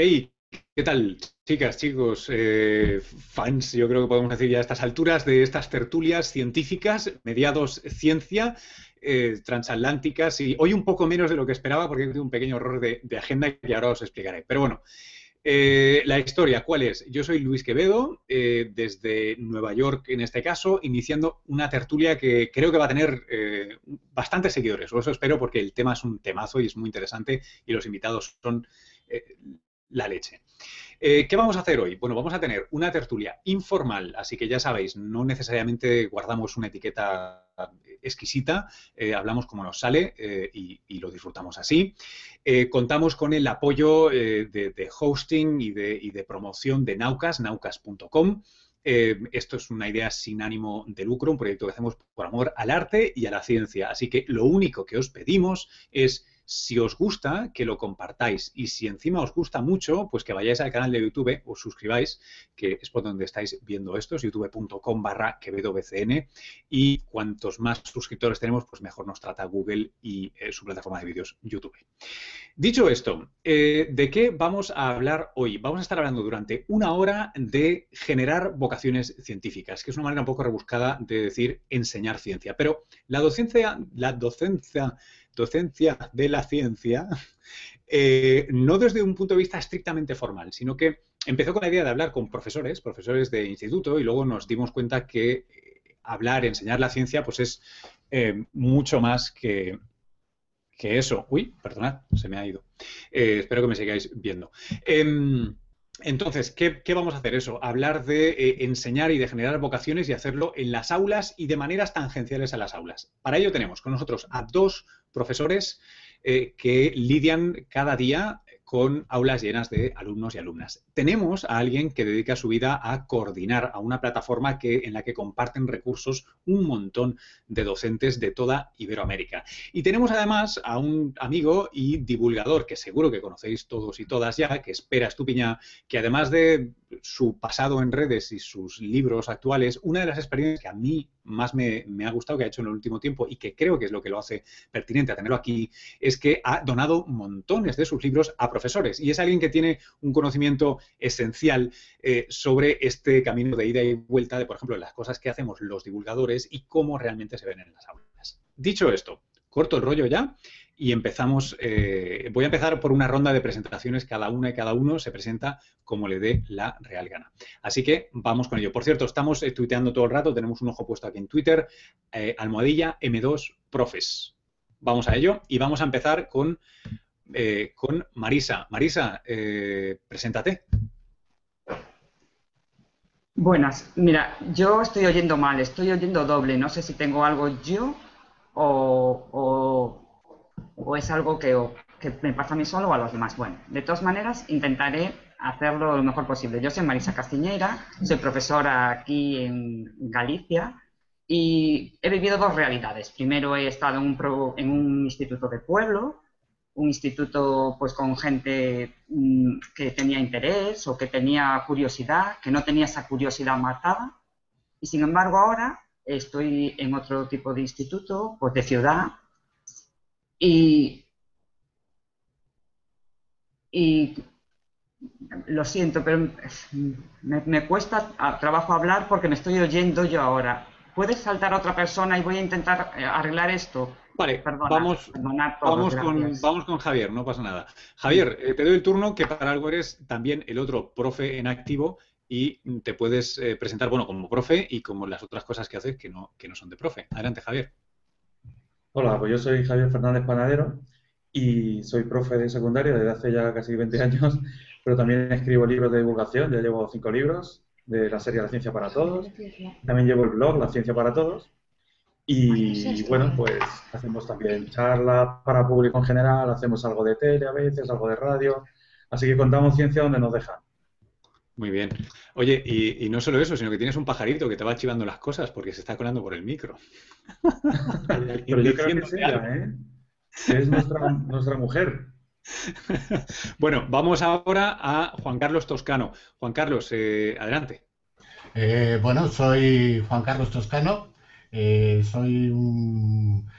Hey, ¿qué tal, chicas, chicos, eh, fans? Yo creo que podemos decir ya a estas alturas de estas tertulias científicas, mediados ciencia, eh, transatlánticas y hoy un poco menos de lo que esperaba porque he tenido un pequeño error de, agenda que ahora os explicaré. Pero bueno, eh, la historia, ¿cuál es? Yo soy Luis Quevedo, desde Nueva York en este caso, iniciando una tertulia que creo que va a tener bastantes seguidores, o eso espero porque el tema es un temazo y es muy interesante y los invitados son la leche. Eh, ¿Qué vamos a hacer hoy? Bueno, vamos a tener una tertulia informal, así que ya sabéis, no necesariamente guardamos una etiqueta exquisita, eh, hablamos como nos sale eh, y, lo disfrutamos así. contamos con el apoyo de, hosting y de, y de, promoción de Naucas, naucas.com. esto es una idea sin ánimo de lucro, un proyecto que hacemos por amor al arte y a la ciencia. Así que lo único que os pedimos es si os gusta, que lo compartáis. Y si encima os gusta mucho, pues que vayáis al canal de YouTube, os suscribáis, que es por donde estáis viendo esto, es youtube.com barra quevedobcn. Y cuantos más suscriptores tenemos, pues mejor nos trata Google y eh, su plataforma de vídeos YouTube. Dicho esto, eh, ¿de qué vamos a hablar hoy? Vamos a estar hablando durante una hora de generar vocaciones científicas, que es una manera un poco rebuscada de decir enseñar ciencia. Pero la docencia, la docencia docencia de la ciencia, eh, no desde un punto de vista estrictamente formal, sino que empezó con la idea de hablar con profesores, profesores de instituto, y luego nos dimos cuenta que eh, hablar, enseñar la ciencia, pues es eh, mucho más que, que, eso. Uy, perdonad, se me ha ido. espero que me sigáis viendo. Em, entonces, ¿qué, vamos a hacer eso? Hablar de enseñar y de generar vocaciones y hacerlo en las aulas y de maneras tangenciales a las aulas. Para ello tenemos con nosotros a dos profesores eh, que lidian cada día con aulas llenas de alumnos y alumnas. Tenemos a alguien que dedica su vida a coordinar a una plataforma que, en la que comparten recursos un montón de docentes de toda Iberoamérica. Y tenemos además a un amigo y divulgador que seguro que conocéis todos y todas ya, que espera Estupiñá, que además de su pasado en redes y sus libros actuales, una de las experiencias que a mí más me, ha gustado que ha hecho en el último tiempo y que creo que es lo que lo hace pertinente a tenerlo aquí, es que ha donado montones de sus libros a profesores y es alguien que tiene un conocimiento esencial eh, sobre este camino de ida y vuelta de, por ejemplo, las cosas que hacemos los divulgadores y cómo realmente se ven en las aulas. Dicho esto, corto el rollo ya y empezamos. Eh, voy a empezar por una ronda de presentaciones. Cada una y cada uno se presenta como le dé la real gana. Así que vamos con ello. Por cierto, estamos eh, tuiteando todo el rato. Tenemos un ojo puesto aquí en Twitter. Eh, almohadilla M2 Profes. Vamos a ello y vamos a empezar con, con Marisa. Marisa, preséntate. Buenas. Mira, yo estoy oyendo mal, estoy oyendo doble. No sé si tengo algo yo o es algo que, me pasa a mí solo o a los demás. Bueno, de todas maneras, intentaré hacerlo lo mejor posible. Yo soy Marisa Castiñeira, soy profesora aquí en Galicia y he vivido dos realidades. Primero he estado en un, en un instituto de pueblo, un instituto pues con gente mm, que tenía interés o que tenía curiosidad, que no tenía esa curiosidad matada. Y sin embargo ahora estoy en otro tipo de instituto, pues de ciudad, y, lo siento, pero me, cuesta trabajo hablar porque me estoy oyendo yo ahora. ¿Puedes saltar a otra persona y voy a intentar eh, arreglar esto? Vale, vamos, vamos, con, vamos, con, Javier, no pasa nada. Javier, eh, te doy el turno que para algo eres también el otro profe en activo y te puedes eh, presentar, bueno, como profe y como las otras cosas que haces que no, que no son de profe. Adelante, Javier. Hola, pues yo soy Javier Fernández Panadero y soy profe de secundaria desde hace ya casi 20 años, pero también escribo libros de divulgación, ya llevo cinco libros de la serie La Ciencia para Todos. También llevo el blog La Ciencia para Todos. Y bueno, pues hacemos también charlas para público en general, hacemos algo de tele a veces, algo de radio. Así que contamos ciencia donde nos dejan. Muy bien. Oye, y, no solo eso, sino que tienes un pajarito que te va chivando las cosas porque se está colando por el micro. Pero yo creo que es ella, ¿eh? Es nuestra, mujer. bueno, vamos ahora a Juan Carlos Toscano. Juan Carlos, eh, adelante. Eh, bueno, soy Juan Carlos Toscano. Eh, soy un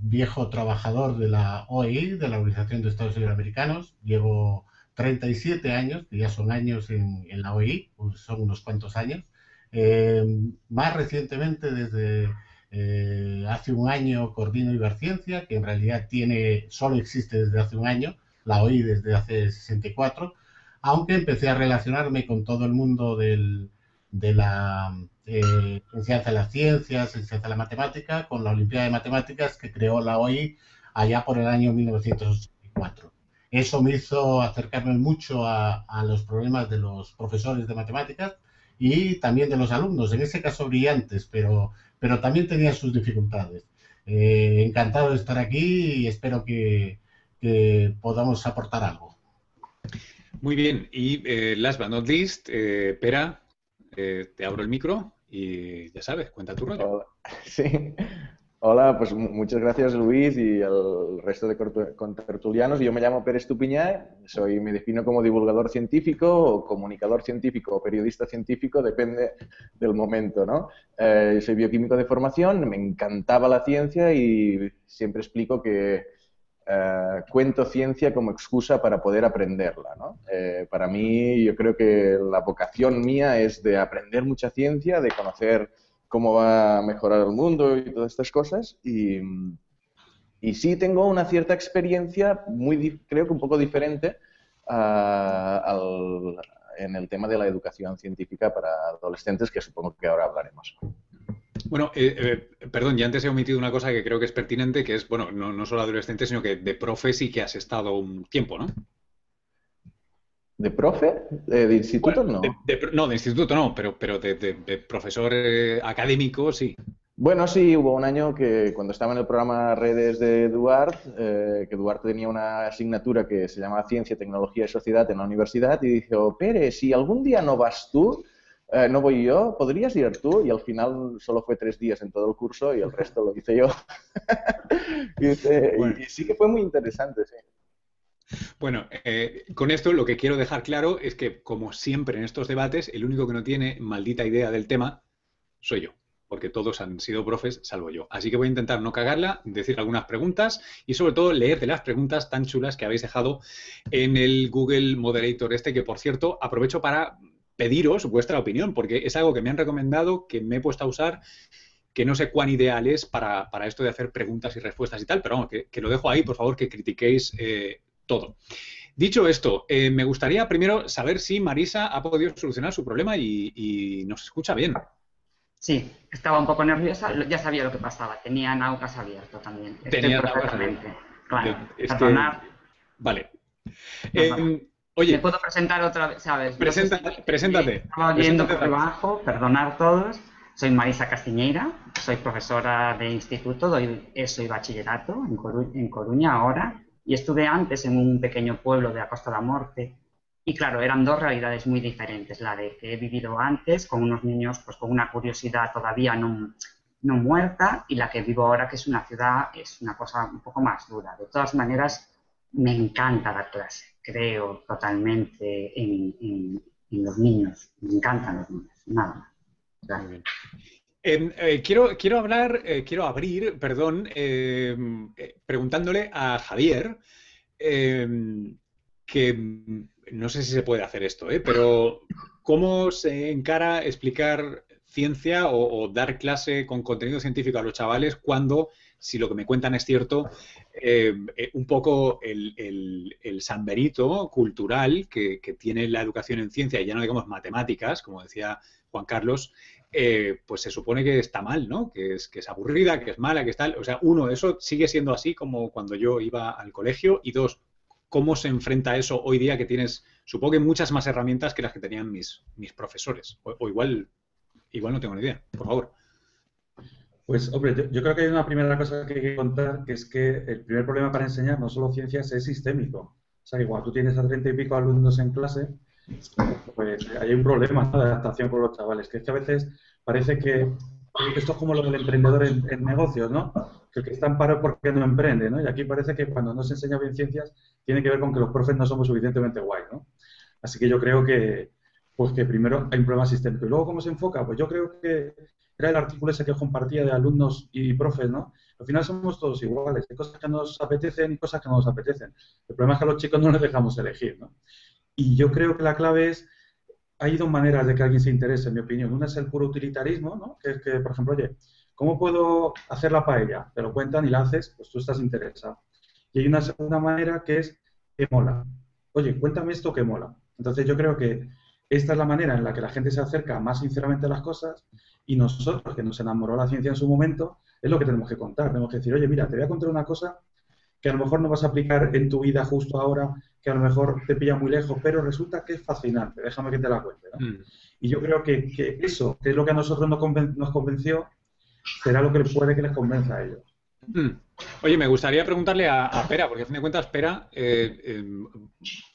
viejo trabajador de la OEI, de la Organización de Estados Iberoamericanos. Llevo 37 años, que ya son años en, la OI, pues son unos cuantos años. Eh, más recientemente, desde eh, hace un año, coordino Iberciencia, que en realidad tiene, solo existe desde hace un año, la OI desde hace 64, aunque empecé a relacionarme con todo el mundo de la eh, enseñanza de las ciencias, enseñanza de la matemática, con la Olimpiada de Matemáticas que creó la OI allá por el año 1984. Eso me hizo acercarme mucho a, los problemas de los profesores de matemáticas y también de los alumnos, en ese caso brillantes, pero, pero también tenía sus dificultades. Eh, encantado de estar aquí y espero que, podamos aportar algo. Muy bien, y eh, last but not least, eh, Pera, eh, te abro el micro y ya sabes, cuenta tu rollo. Sí. Hola, pues muchas gracias Luis y al resto de contertulianos. Yo me llamo Pérez Tupiñá, soy, me defino como divulgador científico o comunicador científico o periodista científico, depende del momento, ¿no? Eh, soy bioquímico de formación, me encantaba la ciencia y siempre explico que eh, cuento ciencia como excusa para poder aprenderla. ¿no? Eh, para mí, yo creo que la vocación mía es de aprender mucha ciencia, de conocer cómo va a mejorar el mundo y todas estas cosas. Y, y sí tengo una cierta experiencia, muy creo que un poco diferente al, en el tema de la educación científica para adolescentes, que supongo que ahora hablaremos. Bueno, eh, eh, perdón, ya antes he omitido una cosa que creo que es pertinente, que es, bueno, no, solo adolescente, sino que de profe sí que has estado un tiempo, ¿no? ¿De profe? ¿De, instituto no? no, de instituto no, pero, pero de, profesor eh, académico sí. Bueno, sí, hubo un año que cuando estaba en el programa Redes de Duarte, que Duarte tenía una asignatura que se llamaba Ciencia, Tecnología y Sociedad en la universidad y dijo, Pérez, si algún día no vas tú, eh, no voy yo, ¿podrías ir tú? Y al final solo fue tres días en todo el curso y el resto lo hice yo. y, sí que fue muy interesante, sí. Bueno, eh, con esto lo que quiero dejar claro es que, como siempre en estos debates, el único que no tiene maldita idea del tema soy yo, porque todos han sido profes, salvo yo. Así que voy a intentar no cagarla, decir algunas preguntas y sobre todo leer de las preguntas tan chulas que habéis dejado en el Google Moderator este, que por cierto aprovecho para pediros vuestra opinión, porque es algo que me han recomendado, que me he puesto a usar, que no sé cuán ideal es para, esto de hacer preguntas y respuestas y tal, pero vamos, que, lo dejo ahí, por favor, que critiquéis eh, todo. Dicho esto, eh, me gustaría primero saber si Marisa ha podido solucionar su problema y, nos escucha bien. Sí, estaba un poco nerviosa, ya sabía lo que pasaba, tenía Naucas abierto también. Tenía Naucas abierto. Claro, Vale. Oye. ¿Me puedo presentar otra vez? ¿Sabes? preséntate. Estaba oyendo por debajo, perdonar todos. Soy Marisa Castiñeira, soy profesora de instituto, doy eso y bachillerato en, Coruña ahora, y estuve antes en un pequeño pueblo de la Costa de la Morte. Y claro, eran dos realidades muy diferentes, la de que he vivido antes con unos niños pues con una curiosidad todavía no, no muerta y la que vivo ahora que es una ciudad, es una cosa un poco más dura. De todas maneras, me encanta dar clase creo totalmente en, los niños. Me encantan los niños, nada más. Eh, quiero, quiero hablar, eh, quiero abrir, perdón, eh, preguntándole a Javier, que no sé si se puede hacer esto, pero ¿cómo se encara explicar ciencia o, dar clase con contenido científico a los chavales cuando si lo que me cuentan es cierto, eh, un poco el, el, samberito cultural que, tiene la educación en ciencia, y ya no digamos matemáticas, como decía Juan Carlos, eh, pues se supone que está mal, ¿no? Que es, que es aburrida, que es mala, que es tal. O sea, uno, eso sigue siendo así como cuando yo iba al colegio, y dos, ¿cómo se enfrenta eso hoy día que tienes, supongo que muchas más herramientas que las que tenían mis, mis profesores? O, o igual, igual no tengo ni idea, por favor. Pues, hombre, yo, creo que hay una primera cosa que hay que contar, que es que el primer problema para enseñar no solo ciencias es sistémico. O sea, igual tú tienes a treinta y pico alumnos en clase, pues hay un problema de adaptación con los chavales, que es que a veces parece que esto es como lo del emprendedor en, negocios, ¿no? Que el que está en paro porque no emprende, ¿no? Y aquí parece que cuando no se enseña bien ciencias tiene que ver con que los profes no somos suficientemente guay, ¿no? Así que yo creo que, pues que primero hay un problema sistémico. Y luego, ¿cómo se enfoca? Pues yo creo que era el artículo ese que compartía de alumnos y profes, ¿no? Al final somos todos iguales, hay cosas que nos apetecen y cosas que no nos apetecen. El problema es que a los chicos no les dejamos elegir, ¿no? Y yo creo que la clave es, hay dos maneras de que alguien se interese, en mi opinión. Una es el puro utilitarismo, ¿no? que es que, por ejemplo, oye, ¿cómo puedo hacer la paella? Te lo cuentan y la haces, pues tú estás interesado. Y hay una segunda manera que es que mola. Oye, cuéntame esto que mola. Entonces yo creo que esta es la manera en la que la gente se acerca más sinceramente a las cosas y nosotros, que nos enamoró la ciencia en su momento, es lo que tenemos que contar. Tenemos que decir, oye, mira, te voy a contar una cosa que a lo mejor no vas a aplicar en tu vida justo ahora, que a lo mejor te pilla muy lejos, pero resulta que es fascinante. Déjame que te la cuente. Mm. Y yo creo que, eso, que es lo que a nosotros nos, convenció, será lo que puede que les convenza a ellos. Mm. Oye, me gustaría preguntarle a, Pera, porque a fin de cuentas, Pera, eh, em,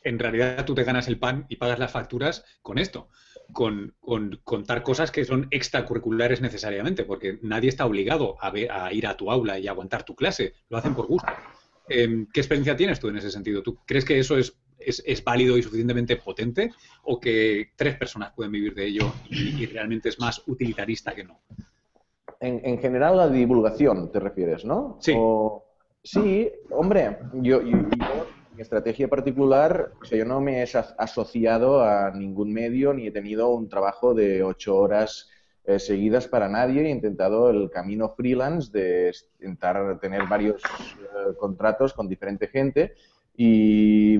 en realidad tú te ganas el pan y pagas las facturas con esto, con, contar cosas que son extracurriculares necesariamente, porque nadie está obligado a, a, ir a tu aula y aguantar tu clase, lo hacen por gusto. Em, ¿Qué experiencia tienes tú en ese sentido? ¿Tú crees que eso es, es, válido y suficientemente potente o que tres personas pueden vivir de ello y realmente es más utilitarista que no? en, general la divulgación te refieres, ¿no? Sí. sí, hombre, yo, mi estrategia particular, o sea, yo no me he asociado a ningún medio ni he tenido un trabajo de ocho horas eh, seguidas para nadie. He intentado el camino freelance de intentar tener varios eh, contratos con diferente gente y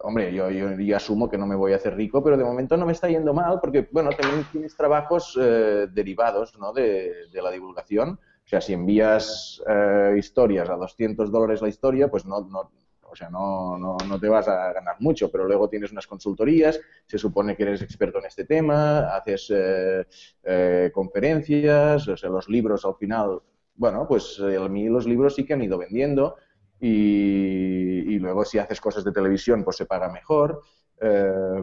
hombre, yo, yo, asumo que no me voy a hacer rico, pero de momento no me está yendo mal porque, bueno, también tienes trabajos eh, derivados ¿no? de, la divulgación. O sea, si envías eh, historias a 200 dólares la historia, pues no, no, sea, no, no, no, te vas a ganar mucho, pero luego tienes unas consultorías, se supone que eres experto en este tema, haces eh, conferencias, o sea, los libros al final, bueno, pues a mí los libros sí que han ido vendiendo y, luego si haces cosas de televisión pues se paga mejor. Eh,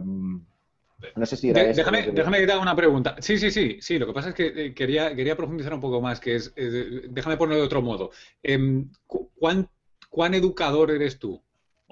no sé si era déjame, déjame que te haga una pregunta. Sí, sí, sí, sí. Lo que pasa es que eh, quería, quería profundizar un poco más, que es, déjame ponerlo de otro modo. Em, ¿cuán, ¿Cuán educador eres tú?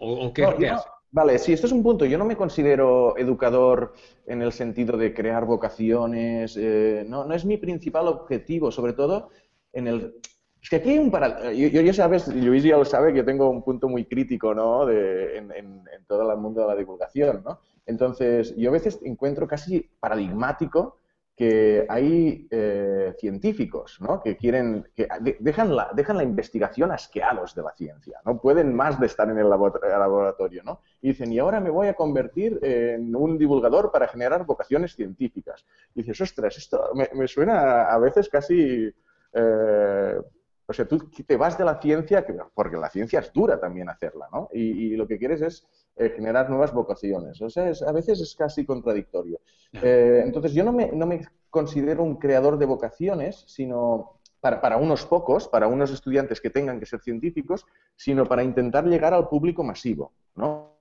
¿O, qué, haces? Vale, sí, esto es un punto. Yo no me considero educador en el sentido de crear vocaciones. Eh, no, no es mi principal objetivo, sobre todo en el es que aquí hay un paradigma. Yo, ya sabes, Luis ya lo sabe, que yo tengo un punto muy crítico ¿no? de, en, en, todo el mundo de la divulgación. ¿no? Entonces, yo a veces encuentro casi paradigmático que hay eh, científicos ¿no? que quieren, que dejan la, dejan la investigación asqueados de la ciencia, no pueden más de estar en el laboratorio, ¿no? Y dicen, y ahora me voy a convertir en un divulgador para generar vocaciones científicas. Y dices, ostras, esto me, suena a veces casi... Eh, o sea, tú te vas de la ciencia, porque la ciencia es dura también hacerla, ¿no? Y, lo que quieres es eh, generar nuevas vocaciones. O sea, a veces es casi contradictorio. Eh, entonces, yo no me, no me, considero un creador de vocaciones, sino para, para, unos pocos, para unos estudiantes que tengan que ser científicos, sino para intentar llegar al público masivo, ¿no?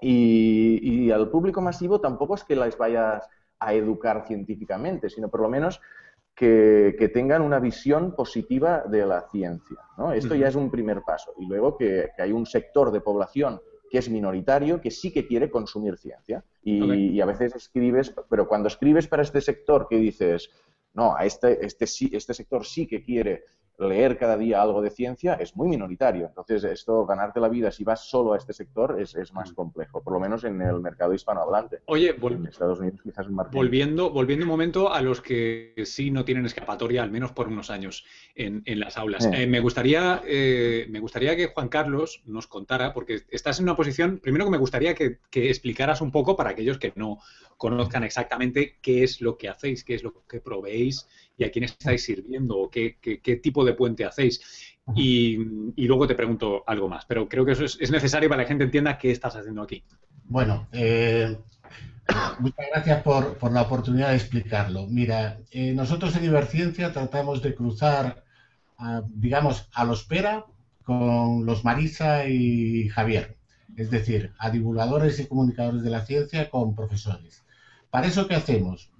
Y, y al público masivo tampoco es que les vayas a educar científicamente, sino por lo menos que, tengan una visión positiva de la ciencia. ¿no? Esto ya es un primer paso. Y luego que, hay un sector de población que es minoritario, que sí que quiere consumir ciencia. Y, a veces escribes, pero cuando escribes para este sector que dices, no, a este, este, este sector sí que quiere leer cada día algo de ciencia es muy minoritario. Entonces, esto, ganarte la vida si vas solo a este sector es, más mm. complejo, por lo menos en el mercado hispanohablante. Oye, en Estados Unidos quizás volviendo, volviendo un momento a los que sí no tienen escapatoria, al menos por unos años, en, las aulas. Eh, me, gustaría, eh, me gustaría que Juan Carlos nos contara, porque estás en una posición, primero que me gustaría que, que explicaras un poco para aquellos que no conozcan exactamente qué es lo que hacéis, qué es lo que proveéis y a quién estáis sirviendo o qué, tipo de puente hacéis. Y, luego te pregunto algo más, pero creo que eso es, necesario para que la gente entienda qué estás haciendo aquí. Bueno, eh, muchas gracias por, la oportunidad de explicarlo. Mira, eh, nosotros en Iberciencia tratamos de cruzar, digamos, a los Pera con los Marisa y Javier, es decir, a divulgadores y comunicadores de la ciencia con profesores. ¿Para eso qué hacemos?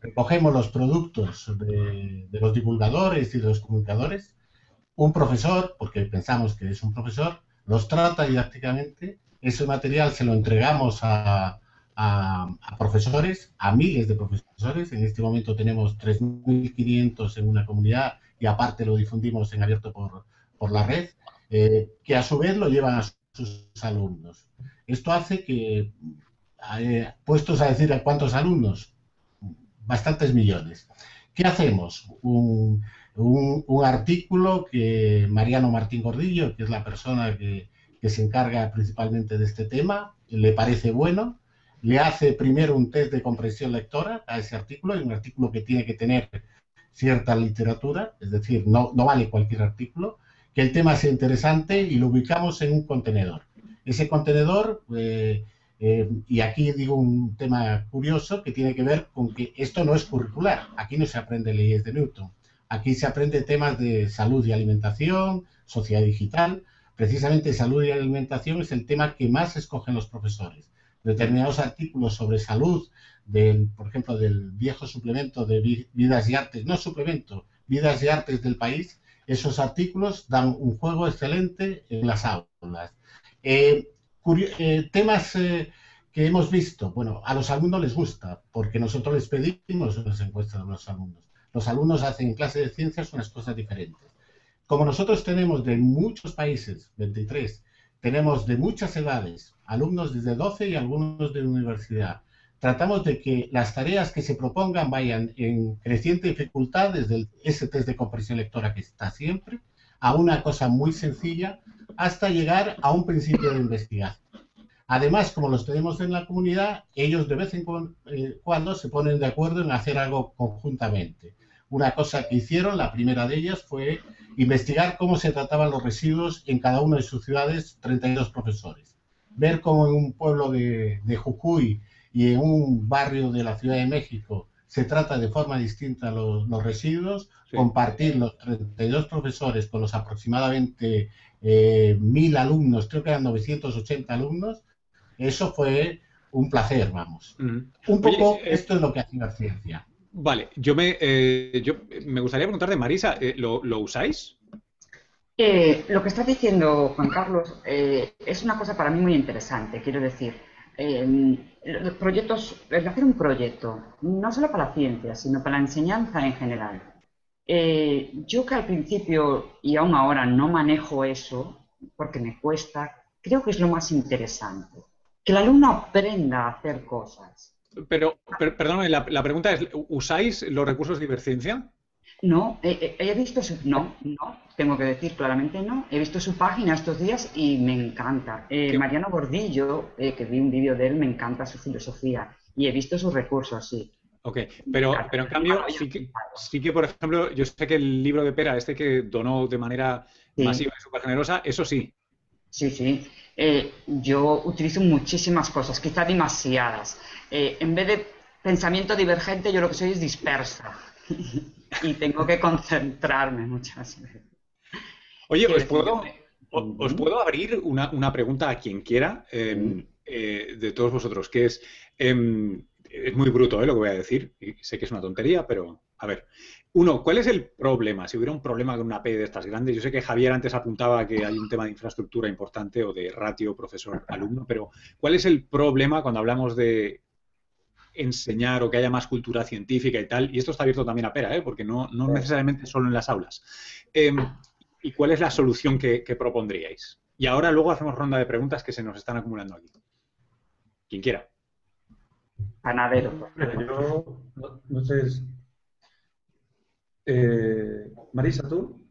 Recogemos los productos de, los divulgadores y de los comunicadores, un profesor, porque pensamos que es un profesor, los trata didácticamente, ese material se lo entregamos a, profesores, a miles de profesores, en este momento tenemos 3.500 en una comunidad y aparte lo difundimos en abierto por, la red, eh, que a su vez lo llevan a sus alumnos. Esto hace que, eh, puestos a decir a cuántos alumnos, bastantes millones. ¿Qué hacemos? Un, artículo que Mariano Martín Gordillo, que es la persona que, se encarga principalmente de este tema, le parece bueno, le hace primero un test de comprensión lectora a ese artículo, y un artículo que tiene que tener cierta literatura, es decir, no, no vale cualquier artículo, que el tema sea interesante y lo ubicamos en un contenedor. Ese contenedor, eh, eh, y aquí digo un tema curioso que tiene que ver con que esto no es curricular, aquí no se aprende leyes de Newton, aquí se aprende temas de salud y alimentación, sociedad digital, precisamente salud y alimentación es el tema que más escogen los profesores. Determinados artículos sobre salud, del, por ejemplo, del viejo suplemento de vidas y artes, no suplemento, vidas y artes del país, esos artículos dan un juego excelente en las aulas. Eh, eh, temas eh, que hemos visto, bueno, a los alumnos les gusta, porque nosotros les pedimos las encuestas a los alumnos. Los alumnos hacen en clase de ciencias unas cosas diferentes. Como nosotros tenemos de muchos países, 23, tenemos de muchas edades, alumnos desde 12 y algunos de universidad, tratamos de que las tareas que se propongan vayan en creciente dificultad desde ese test de comprensión lectora que está siempre, a una cosa muy sencilla, hasta llegar a un principio de investigación. Además, como los tenemos en la comunidad, ellos de vez en eh, cuando se ponen de acuerdo en hacer algo conjuntamente. Una cosa que hicieron, la primera de ellas, fue investigar cómo se trataban los residuos en cada una de sus ciudades, 32 profesores. Ver cómo en un pueblo de, de Jujuy y en un barrio de la Ciudad de México se trata de forma distinta los, residuos, compartir los 32 profesores con los aproximadamente eh, mil alumnos, creo que eran 980 alumnos, eso fue un placer, vamos. Un poco eh, esto es lo que hace la ciencia. Vale, yo me, eh, yo me gustaría preguntar de Marisa, ¿lo, ¿lo usáis? lo que estás diciendo, Juan Carlos, es una cosa para mí muy interesante. Quiero decir, los proyectos, es hacer un proyecto, no solo para la ciencia, sino para la enseñanza en general. Eh, yo que al principio y aún ahora no manejo eso, porque me cuesta, creo que es lo más interesante. Que el alumno aprenda a hacer cosas. Pero, perdóname, la, la, pregunta es, ¿usáis los recursos de Iberciencia? No, he visto su... No, no, tengo que decir claramente no. He visto su página estos días y me encanta. Eh, Mariano Gordillo, eh, que vi un vídeo de él, me encanta su filosofía. Y he visto sus recursos, sí. Ok, pero, pero en cambio, sí que, sí que, por ejemplo, yo sé que el libro de Pera, este que donó de manera masiva y súper generosa, eso sí. Sí, sí. Eh, yo utilizo muchísimas cosas, quizá demasiadas. en vez de pensamiento divergente, yo lo que soy es dispersa. y tengo que concentrarme muchas veces. Oye, ¿os puedo, os puedo abrir una, pregunta a quien quiera em, eh, de todos vosotros, que es, em, es muy bruto eh, lo que voy a decir, y sé que es una tontería, pero a ver. Uno, ¿cuál es el problema? Si hubiera un problema con una P de estas grandes, yo sé que Javier antes apuntaba que hay un tema de infraestructura importante o de ratio profesor-alumno, pero ¿cuál es el problema cuando hablamos de enseñar o que haya más cultura científica y tal, y esto está abierto también a pera, ¿eh? porque no, no necesariamente solo en las aulas. Em, ¿Y cuál es la solución que, propondríais? Y ahora luego hacemos ronda de preguntas que se nos están acumulando aquí. Quien quiera. Panadero. Yo, no, sé. Eh, Marisa, ¿tú?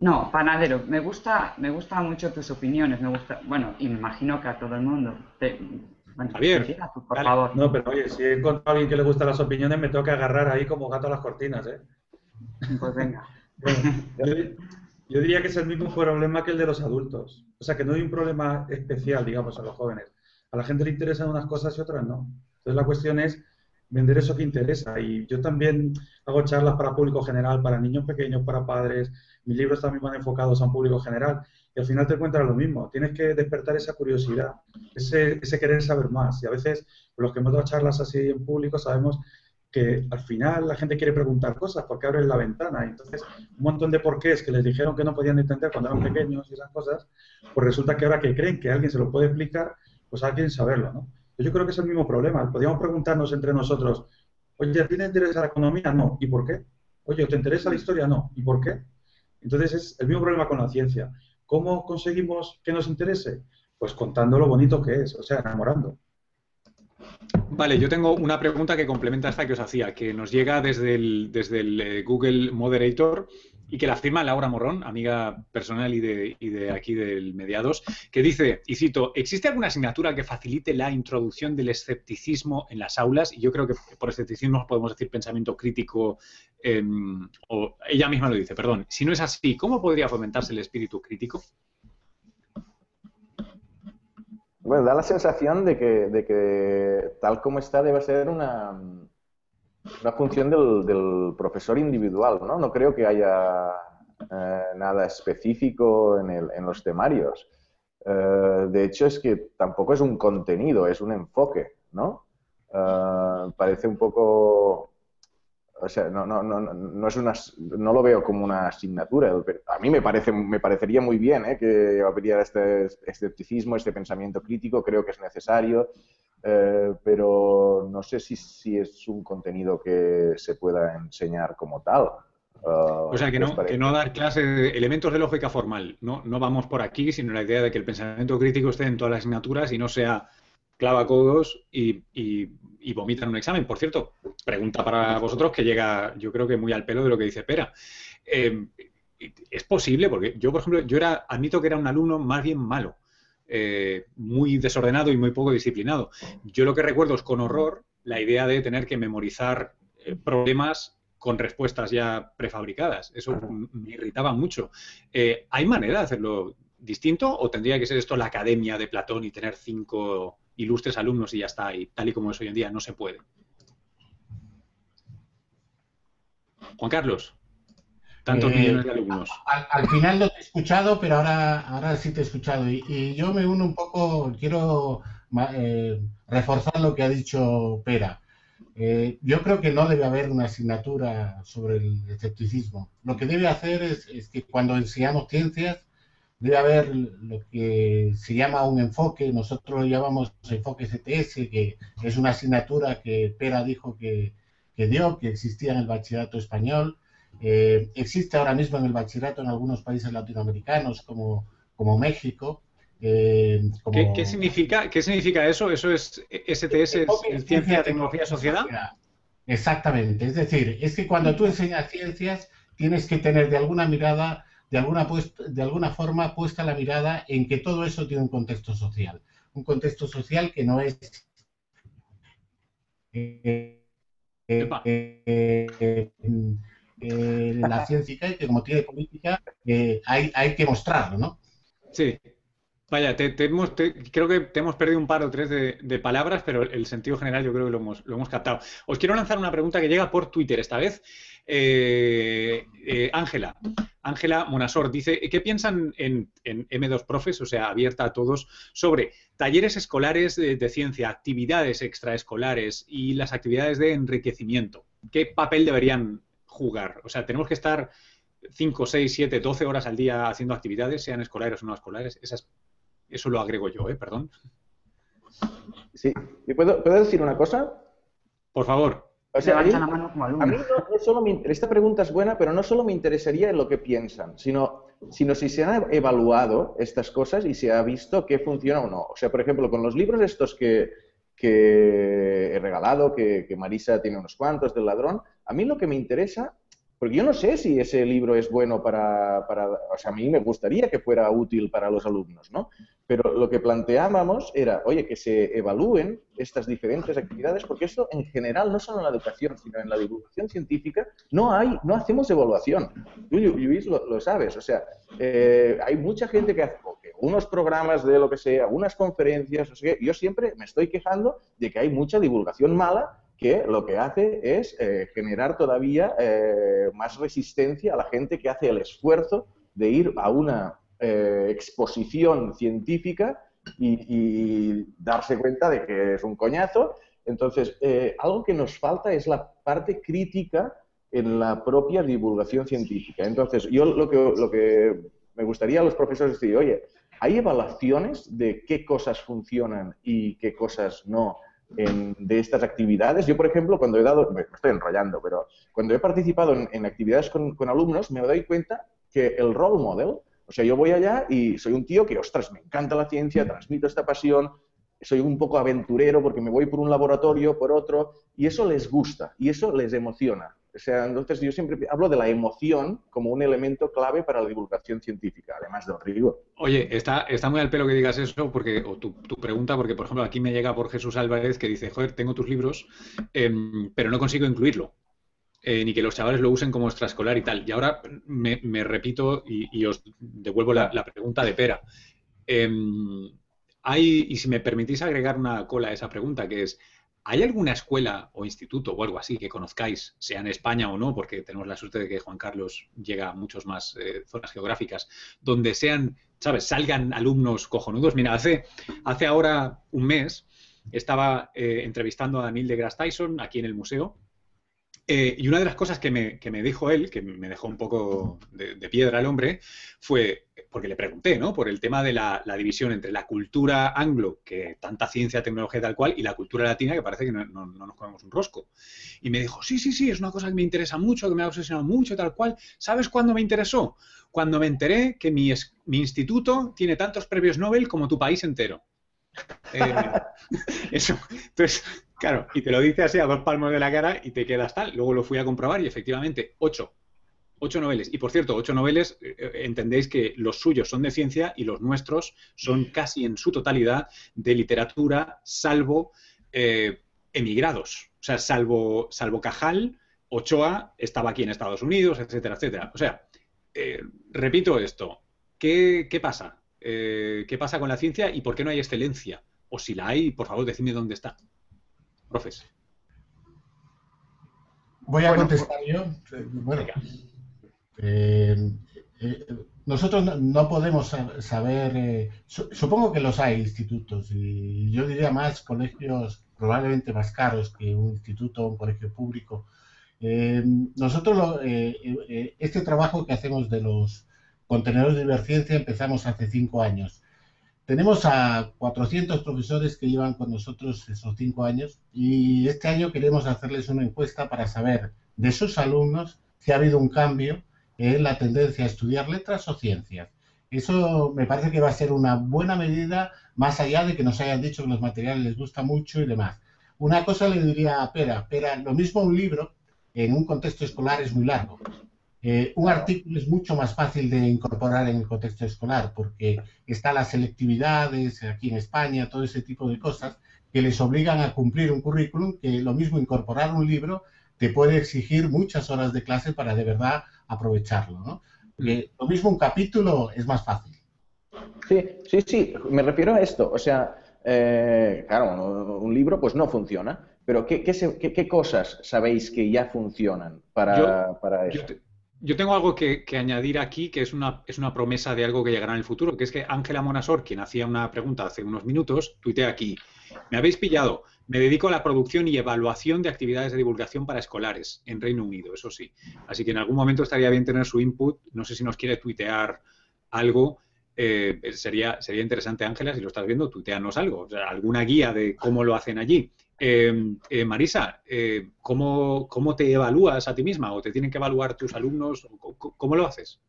No, panadero. Me gusta, me gusta mucho tus opiniones. Me gusta, bueno, y me imagino que a todo el mundo. Javier, por favor. No, pero oye, si he encontrado a alguien que le gusta las opiniones, me tengo que agarrar ahí como gato a las cortinas, ¿eh? Pues venga. yo, diría que es el mismo problema que el de los adultos. O sea, que no hay un problema especial, digamos, a los jóvenes. A la gente le interesan unas cosas y otras no. Entonces la cuestión es vender eso que interesa. Y yo también hago charlas para público general, para niños pequeños, para padres. Mis libros también van enfocados a un público general. Y al final te encuentras lo mismo. Tienes que despertar esa curiosidad, ese, ese querer saber más. Y a veces, los que hemos dado charlas así en público, sabemos que al final la gente quiere preguntar cosas porque abren la ventana. Y entonces, un montón de porqués que les dijeron que no podían entender cuando eran pequeños y esas cosas, pues resulta que ahora que creen que alguien se lo puede explicar, pues alguien saberlo, ¿no? Yo creo que es el mismo problema. Podríamos preguntarnos entre nosotros, oye, ¿a ti te interesa la economía? No. ¿Y por qué? Oye, ¿te interesa la historia? No. ¿Y por qué? Entonces es el mismo problema con la ciencia. ¿Cómo conseguimos que nos interese? pues contando lo bonito que es, o sea, enamorando. Vale, yo tengo una pregunta que complementa esta que os hacía, que nos llega desde el, desde el eh, Google Moderator y que la firma Laura Morrón, amiga personal y de, y de aquí del Mediados, que dice, y cito, ¿existe alguna asignatura que facilite la introducción del escepticismo en las aulas? Y yo creo que por escepticismo podemos decir pensamiento crítico, em, o ella misma lo dice, perdón. Si no es así, ¿cómo podría fomentarse el espíritu crítico? Bueno, da la sensación de que, de que tal como está debe ser una, una función del, profesor individual, ¿no? No creo que haya eh, nada específico en, el, en los temarios. Eh, de hecho, es que tampoco es un contenido, es un enfoque, ¿no? Eh, parece un poco o sea, no, no, no, no, es una, no lo veo como una asignatura. A mí me, parece, me parecería muy bien ¿eh? que habría este escepticismo, este pensamiento crítico, creo que es necesario, eh, pero no sé si, si, es un contenido que se pueda enseñar como tal. o sea, que no, que no dar clase de elementos de lógica formal. No, no vamos por aquí, sino la idea de que el pensamiento crítico esté en todas las asignaturas y no sea clava codos y, y, vomita en un examen. Por cierto, pregunta para vosotros que llega, yo creo que muy al pelo de lo que dice Pera. Eh, es posible, porque yo, por ejemplo, yo era, admito que era un alumno más bien malo, eh, muy desordenado y muy poco disciplinado. Yo lo que recuerdo es con horror la idea de tener que memorizar eh, problemas con respuestas ya prefabricadas. Eso me irritaba mucho. ¿Hay manera de hacerlo distinto o tendría que ser esto la academia de Platón y tener cinco ilustres alumnos y ya está, y tal y como es hoy en día, no se puede. Juan Carlos, tantos eh, millones de alumnos. Al, final no te he escuchado, pero ahora, ahora sí te he escuchado. Y, yo me uno un poco, quiero eh, reforzar lo que ha dicho Pera. Eh, yo creo que no debe haber una asignatura sobre el escepticismo. Lo que debe hacer es que cuando enseñamos ciencias, debe haber lo que se llama un enfoque, nosotros lo llamamos enfoque CTS, que es una asignatura que Pera dijo que, dio, que existía en el bachillerato español. Eh, existe ahora mismo en el bachillerato en algunos países latinoamericanos como, como México. Eh, ¿Qué, significa, ¿Qué significa eso? ¿Eso es STS, Ciencia, Tecnología, Sociedad? Exactamente. Es decir, es que cuando tú enseñas ciencias tienes que tener de alguna mirada de alguna, de alguna forma puesta la mirada en que todo eso tiene un contexto social. Un contexto social que no es eh, eh, eh, la ciencia y que como tiene política hay, hay que mostrarlo, ¿no? Sí, Vaya, te, creo que te hemos perdido un par o tres de, palabras, pero el sentido general yo creo que lo hemos, lo hemos captado. Os quiero lanzar una pregunta que llega por Twitter esta vez. Eh, eh, Ángela, Ángela Monasor dice, ¿qué piensan en, M2 Profes, o sea, abierta a todos, sobre talleres escolares de, ciencia, actividades extraescolares y las actividades de enriquecimiento? ¿Qué papel deberían jugar? O sea, tenemos que estar 5, 6, 7, 12 horas al día haciendo actividades, sean escolares o no escolares. Esas eso lo agrego yo, ¿eh? Perdón. Sí. ¿Y puedo, decir una cosa? Por favor. O sea, a mí, no, solo me, esta pregunta es buena, pero no solo me interesaría en lo que piensan, sino, sino si se han evaluado estas cosas y se ha visto qué funciona o no. O sea, por ejemplo, con los libros estos que, que he regalado, que, que Marisa tiene unos cuantos del ladrón, a mí lo que me interesa porque yo no sé si ese libro es bueno para, para, o sea, a mí me gustaría que fuera útil para los alumnos, ¿no? Pero lo que planteábamos era, oye, que se evalúen estas diferentes actividades, porque esto en general, no solo en la educación, sino en la divulgación científica, no hay, no hacemos evaluación. Tú, Luis, lo, sabes, o sea, eh, hay mucha gente que hace unos programas de lo que sea, unas conferencias, yo siempre me estoy quejando de que hay mucha divulgación mala que lo que hace es eh, generar todavía eh, más resistencia a la gente que hace el esfuerzo de ir a una eh, exposición científica y, darse cuenta de que es un coñazo. Entonces, algo que nos falta es la parte crítica en la propia divulgación científica. Entonces, yo lo que, lo que me gustaría a los profesores decir, oye, ¿hay evaluaciones de qué cosas funcionan y qué cosas no? De estas actividades. Yo, por ejemplo, cuando he dado, me estoy enrollando, pero cuando he participado en, actividades con, alumnos, me doy cuenta que el role model O sea, yo voy allá y soy un tío que, ostras, me encanta la ciencia, transmito esta pasión, soy un poco aventurero porque me voy por un laboratorio, por otro, y eso les gusta y eso les emociona. O sea, entonces yo siempre hablo de la emoción como un elemento clave para la divulgación científica, además del rigor. Oye, está, muy al pelo que digas eso, porque, o tu, pregunta, porque por ejemplo aquí me llega por Jesús Álvarez que dice, joder, tengo tus libros, em, pero no consigo incluirlo. Eh, ni que los chavales lo usen como extraescolar y tal. Y ahora me, repito y, os devuelvo la, pregunta de pera. Em, hay, y si me permitís agregar una cola a esa pregunta, que es, ¿hay alguna escuela o instituto o algo así que conozcáis, sea en España o no, porque tenemos la suerte de que Juan Carlos llega a muchas más eh, zonas geográficas, donde sean, ¿sabes?, salgan alumnos cojonudos. Mira, hace, hace ahora un mes estaba eh, entrevistando a Daniel deGrasse Tyson aquí en el museo eh, y una de las cosas que me, dijo él, que me dejó un poco de, piedra el hombre, fue, porque le pregunté, ¿no? Por el tema de la, división entre la cultura anglo, que tanta ciencia, tecnología tal cual, y la cultura latina, que parece que no, nos comemos un rosco. Y me dijo, sí, sí, sí, es una cosa que me interesa mucho, que me ha obsesionado mucho, tal cual. ¿Sabes cuándo me interesó? Cuando me enteré que mi, mi instituto tiene tantos premios Nobel como tu país entero. Eh, eso. Entonces, Claro, y te lo dice así a dos palmos de la cara y te quedas tal. Luego lo fui a comprobar y efectivamente, ocho. Ocho noveles. Y por cierto, ocho noveles, eh, eh, entendéis que los suyos son de ciencia y los nuestros son casi en su totalidad de literatura, salvo eh, emigrados. O sea, salvo, salvo Cajal, Ochoa estaba aquí en Estados Unidos, etcétera, etcétera. O sea, repito esto. ¿Qué, qué pasa? ¿Qué pasa con la ciencia y por qué no hay excelencia? O si la hay, por favor, decidme dónde está profes. Voy a contestar yo. Bueno, eh, eh, nosotros no, podemos saber, eh, supongo que los hay institutos, y yo diría más colegios probablemente más caros que un instituto o un colegio público. nosotros, este trabajo que hacemos de los contenedores de divergencia empezamos hace cinco años. Tenemos a 400 profesores que llevan con nosotros esos cinco años y este año queremos hacerles una encuesta para saber de sus alumnos si ha habido un cambio en la tendencia a estudiar letras o ciencias. Eso me parece que va a ser una buena medida, más allá de que nos hayan dicho que los materiales les gusta mucho y demás. Una cosa le diría a Pera, Pera, lo mismo un libro en un contexto escolar es muy largo. Eh, un artículo es mucho más fácil de incorporar en el contexto escolar porque está las selectividades aquí en España, todo ese tipo de cosas que les obligan a cumplir un currículum que lo mismo incorporar un libro te puede exigir muchas horas de clase para de verdad aprovecharlo. ¿no? lo mismo un capítulo es más fácil. Sí, sí, sí, me refiero a esto. O sea, eh, claro, un libro pues no funciona, pero ¿qué, qué, cosas sabéis que ya funcionan para, para eso? Yo tengo algo que, añadir aquí, que es una, es una promesa de algo que llegará en el futuro, que es que Ángela Monasor, quien hacía una pregunta hace unos minutos, tuitea aquí. Me habéis pillado. Me dedico a la producción y evaluación de actividades de divulgación para escolares en Reino Unido, eso sí. Así que en algún momento estaría bien tener su input. No sé si nos quiere tuitear algo. Eh, sería, sería interesante, Ángela, si lo estás viendo, tuiteanos algo. O sea, alguna guía de cómo lo hacen allí. Eh, eh, Marisa, eh, ¿cómo, te evalúas a ti misma o te tienen que evaluar tus alumnos? ¿Cómo, lo haces?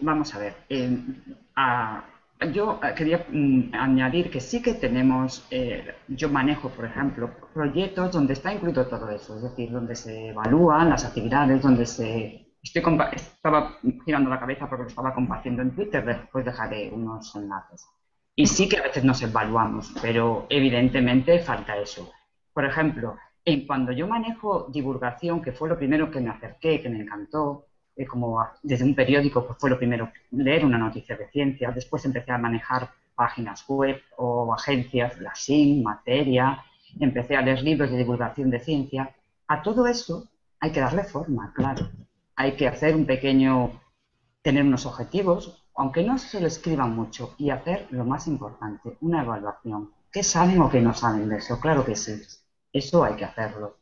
vamos a ver. yo quería mm, añadir que sí que tenemos, yo manejo, por ejemplo, proyectos donde está incluido todo eso, es decir, donde se evalúan las actividades, donde se... Estoy estaba girando la cabeza porque lo estaba compartiendo en Twitter, después dejaré unos enlaces. Y sí que a veces nos evaluamos, pero evidentemente falta eso. Por ejemplo, en cuando yo manejo divulgación, que fue lo primero que me acerqué, que me encantó, eh, como desde un periódico pues fue lo primero leer una noticia de ciencia, después empecé a manejar páginas web o agencias, la SIN, Materia, empecé a leer libros de divulgación de ciencia. A todo eso hay que darle forma, claro. Hay que hacer un pequeño, tener unos objetivos, aunque no se lo escriban mucho, y hacer lo más importante, una evaluación. ¿Qué saben o qué no saben de eso? Claro que sí, eso hay que hacerlo.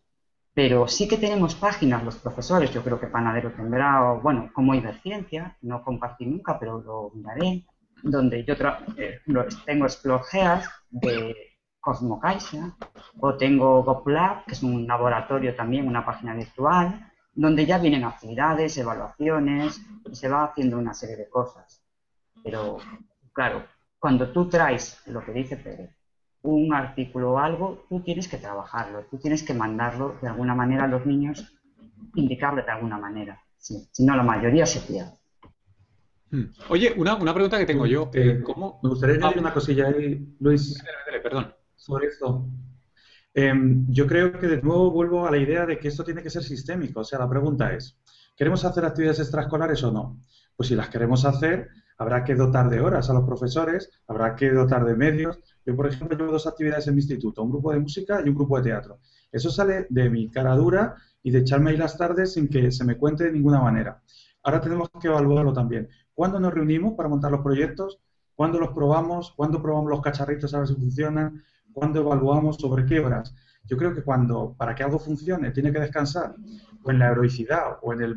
Pero sí que tenemos páginas los profesores, yo creo que Panadero tendrá, o bueno, como Iberciencia, no compartí nunca, pero lo miraré, donde yo eh, tengo Explogeas de Cosmocaixa, o tengo GoPlab, que es un laboratorio también, una página virtual, donde ya vienen actividades, evaluaciones, y se va haciendo una serie de cosas. Pero, claro, cuando tú traes lo que dice Pérez, un artículo o algo, tú tienes que trabajarlo, tú tienes que mandarlo de alguna manera a los niños, indicarle de alguna manera. si no, la mayoría se pierde. Hmm. Oye, una, una, pregunta que tengo yo. Eh, ¿cómo? Me gustaría añadir ah. una cosilla ahí, Luis. perdón. Sobre esto. Em, yo creo que de nuevo vuelvo a la idea de que esto tiene que ser sistémico. O sea, la pregunta es, ¿queremos hacer actividades extraescolares o no? Pues si las queremos hacer, habrá que dotar de horas a los profesores, habrá que dotar de medios. Yo, por ejemplo, llevo dos actividades en mi instituto, un grupo de música y un grupo de teatro. Eso sale de mi cara dura y de echarme ahí las tardes sin que se me cuente de ninguna manera. Ahora tenemos que evaluarlo también. ¿Cuándo nos reunimos para montar los proyectos? ¿Cuándo los probamos? ¿Cuándo probamos los cacharritos a ver si funcionan? ¿Cuándo evaluamos sobre qué horas? Yo creo que cuando, para que algo funcione, tiene que descansar, o en la heroicidad, o en el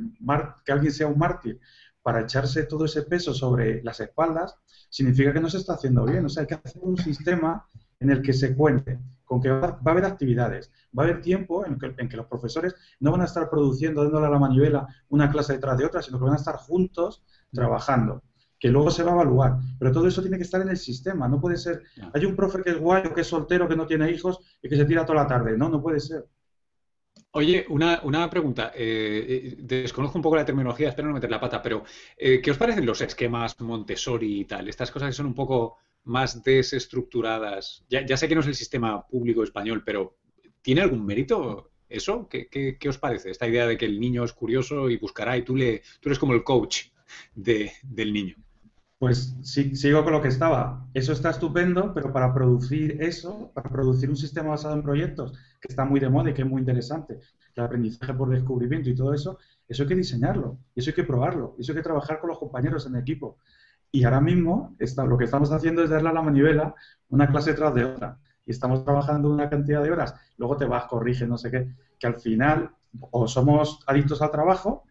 que alguien sea un mártir, para echarse todo ese peso sobre las espaldas, significa que no se está haciendo bien. O sea, hay que hacer un sistema en el que se cuente con que va, a haber actividades, va a haber tiempo en que, en que, los profesores no van a estar produciendo, dándole a la manivela una clase detrás de otra, sino que van a estar juntos trabajando, que luego se va a evaluar. Pero todo eso tiene que estar en el sistema, no puede ser, hay un profe que es guay o que es soltero, que no tiene hijos y que se tira toda la tarde, no, no puede ser. Oye, una, una pregunta. Eh, eh, desconozco un poco la terminología, espero no meter la pata, pero eh, ¿qué os parecen los esquemas Montessori y tal? Estas cosas que son un poco más desestructuradas. Ya, ya sé que no es el sistema público español, pero ¿tiene algún mérito eso? ¿Qué, qué, qué os parece? Esta idea de que el niño es curioso y buscará y tú, le, tú eres como el coach de, del niño. Pues sí, sigo con lo que estaba. Eso está estupendo, pero para producir eso, para producir un sistema basado en proyectos, que está muy de moda y que es muy interesante, el aprendizaje por descubrimiento y todo eso, eso hay que diseñarlo, eso hay que probarlo, eso hay que trabajar con los compañeros en equipo. Y ahora mismo está, lo que estamos haciendo es darle a la manivela una clase tras de otra. Y estamos trabajando una cantidad de horas, luego te vas, corrige, no sé qué, que al final o somos adictos al trabajo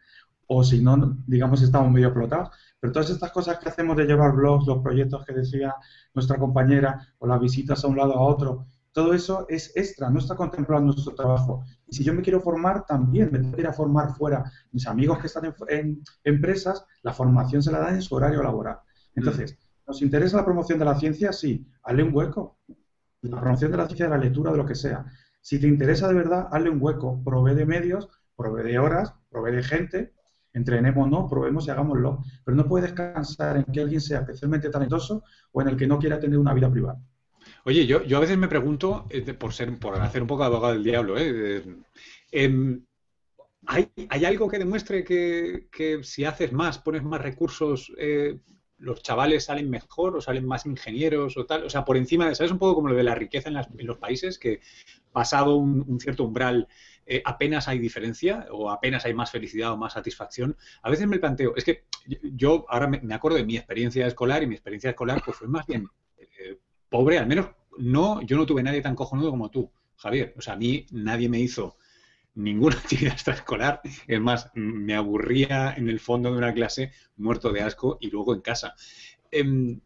o si no, digamos, estamos medio explotados. Pero todas estas cosas que hacemos de llevar blogs, los proyectos que decía nuestra compañera, o las visitas a un lado a otro, todo eso es extra, no está contemplado en nuestro trabajo. Y si yo me quiero formar, también me tengo ir a formar fuera. Mis amigos que están en, empresas, la formación se la dan en su horario laboral. Entonces, ¿nos interesa la promoción de la ciencia? Sí, hazle un hueco. La promoción de la ciencia, de la lectura, de lo que sea. Si te interesa de verdad, hazle un hueco. Provee de medios, provee de horas, provee de gente Entrenemos, no, probemos y hagámoslo. Pero no puede descansar en que alguien sea especialmente talentoso o en el que no quiera tener una vida privada. Oye, yo, yo a veces me pregunto, eh, por ser, por hacer un poco abogado del diablo, ¿eh? Em, ¿hay, ¿hay, algo que demuestre que, que, si haces más, pones más recursos, eh, los chavales salen mejor o salen más ingenieros o tal? O sea, por encima de, ¿sabes? Un poco como lo de la riqueza en, los países, que pasado un cierto umbral eh, apenas hay diferencia o apenas hay más felicidad o más satisfacción, a veces me planteo, es que yo ahora me, acuerdo de mi experiencia escolar y mi experiencia escolar pues fue más bien eh, pobre, al menos no, yo no tuve nadie tan cojonudo como tú, Javier. O sea, a mí nadie me hizo ninguna actividad extraescolar. Es más, me aburría en el fondo de una clase muerto de asco y luego en casa. Em,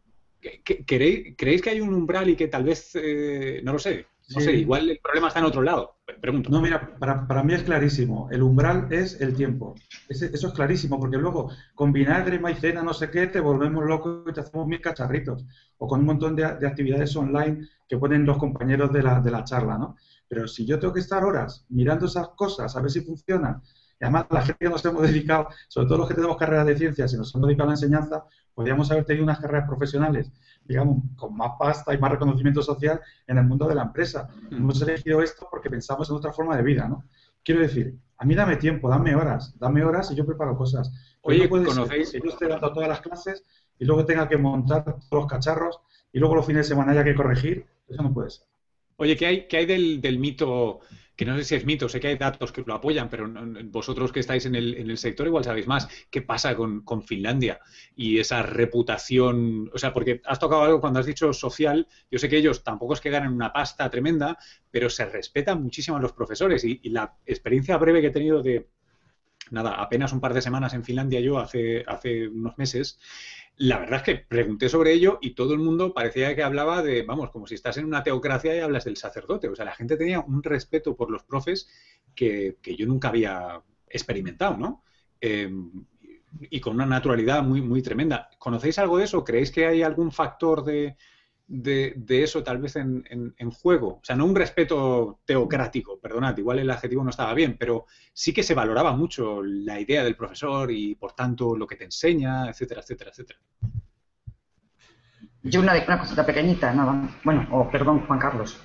¿Creéis que hay un umbral y que tal vez, eh, no lo sé, no sé, igual el problema está en otro lado. No, mira, para, para mí es clarísimo. El umbral es el tiempo. eso es clarísimo, porque luego con vinagre, maicena, no sé qué, te volvemos locos y te hacemos mil cacharritos. O con un montón de, actividades online que ponen los compañeros de la, de la charla, ¿no? Pero si yo tengo que estar horas mirando esas cosas, a ver si funcionan, y además la gente que nos hemos dedicado, sobre todo los que tenemos carreras de ciencias y nos hemos dedicado a la enseñanza, podríamos haber tenido unas carreras profesionales digamos, con más pasta y más reconocimiento social en el mundo de la empresa. Mm. Hemos elegido esto porque pensamos en otra forma de vida, ¿no? Quiero decir, a mí dame tiempo, dame horas, dame horas y yo preparo cosas. Oye, no ¿conocéis? que yo esté dando todas las clases y luego tenga que montar todos los cacharros y luego los fines de semana haya que corregir, eso no puede ser. Oye, ¿qué hay, qué hay del, del mito que no sé si es mito, sé que hay datos que lo apoyan, pero vosotros que estáis en el, en el sector igual sabéis más. ¿Qué pasa con, con, Finlandia y esa reputación? O sea, porque has tocado algo cuando has dicho social, yo sé que ellos tampoco es que ganan una pasta tremenda, pero se respetan muchísimo a los profesores y, y la experiencia breve que he tenido de, nada, apenas un par de semanas en Finlandia yo hace, hace unos meses, la verdad es que pregunté sobre ello y todo el mundo parecía que hablaba de, vamos, como si estás en una teocracia y hablas del sacerdote. O sea, la gente tenía un respeto por los profes que, yo nunca había experimentado, ¿no? y con una naturalidad muy, muy tremenda. ¿Conocéis algo de eso? ¿Creéis que hay algún factor de, eso tal vez en, juego? O sea, no un respeto teocrático, perdonad, igual el adjetivo no estaba bien, pero sí que se valoraba mucho la idea del profesor y, por tanto, lo que te enseña, etcétera, etcétera, etcétera. Yo una, una cosita pequeñita, nada. Bueno, o perdón, Juan Carlos.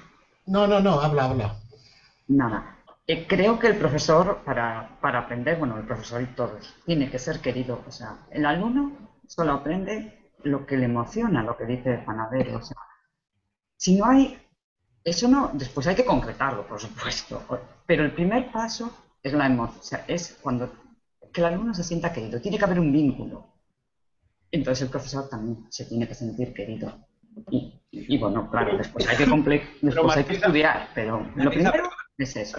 No, no, no, habla, habla. Nada. Eh, creo que el profesor, para, para, aprender, bueno, el profesor y todos, tiene que ser querido. O sea, el alumno solo aprende lo que le emociona, lo que dice Panadero. O sea, si no hay, eso no, después hay que concretarlo, por supuesto. Pero el primer paso es la emoción, o sea, es cuando que el alumno se sienta querido. Tiene que haber un vínculo. Entonces el profesor también se tiene que sentir querido. Y, bueno, claro, después hay que, después hay que estudiar, pero lo primero es eso.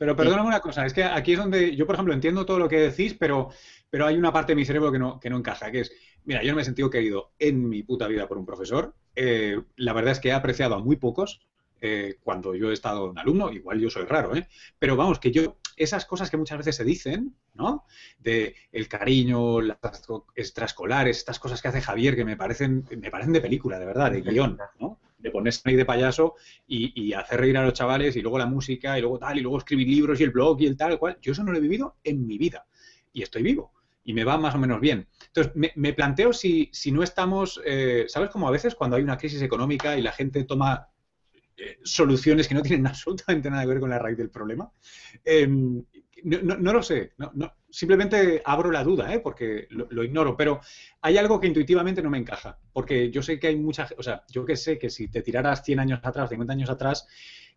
Pero perdóname una cosa, es que aquí es donde yo, por ejemplo, entiendo todo lo que decís, pero, pero hay una parte de mi cerebro que no, que no encaja, que es, mira, yo no me he sentido querido en mi puta vida por un profesor. Eh, la verdad es que he apreciado a muy pocos eh, cuando yo he estado un alumno, igual yo soy raro, ¿eh? Pero vamos, que yo, esas cosas que muchas veces se dicen, ¿no? De el cariño, las extraescolares, estas cosas que hace Javier que me parecen, me parecen de película, de verdad, de guion, ¿no? De ponerse ahí de payaso y, hacer reír a los chavales y luego la música y luego tal y luego escribir libros y el blog y el tal cual. Yo eso no lo he vivido en mi vida y estoy vivo y me va más o menos bien. Entonces, me, planteo si, si, no estamos, eh, ¿sabes? Como a veces cuando hay una crisis económica y la gente toma eh, soluciones que no tienen absolutamente nada que ver con la raíz del problema. Em, no, lo sé, no, simplemente abro la duda, ¿eh? porque lo, ignoro, pero hay algo que intuitivamente no me encaja, porque yo sé que hay mucha, o sea, yo que sé que si te tiraras 100 años atrás, 50 años atrás,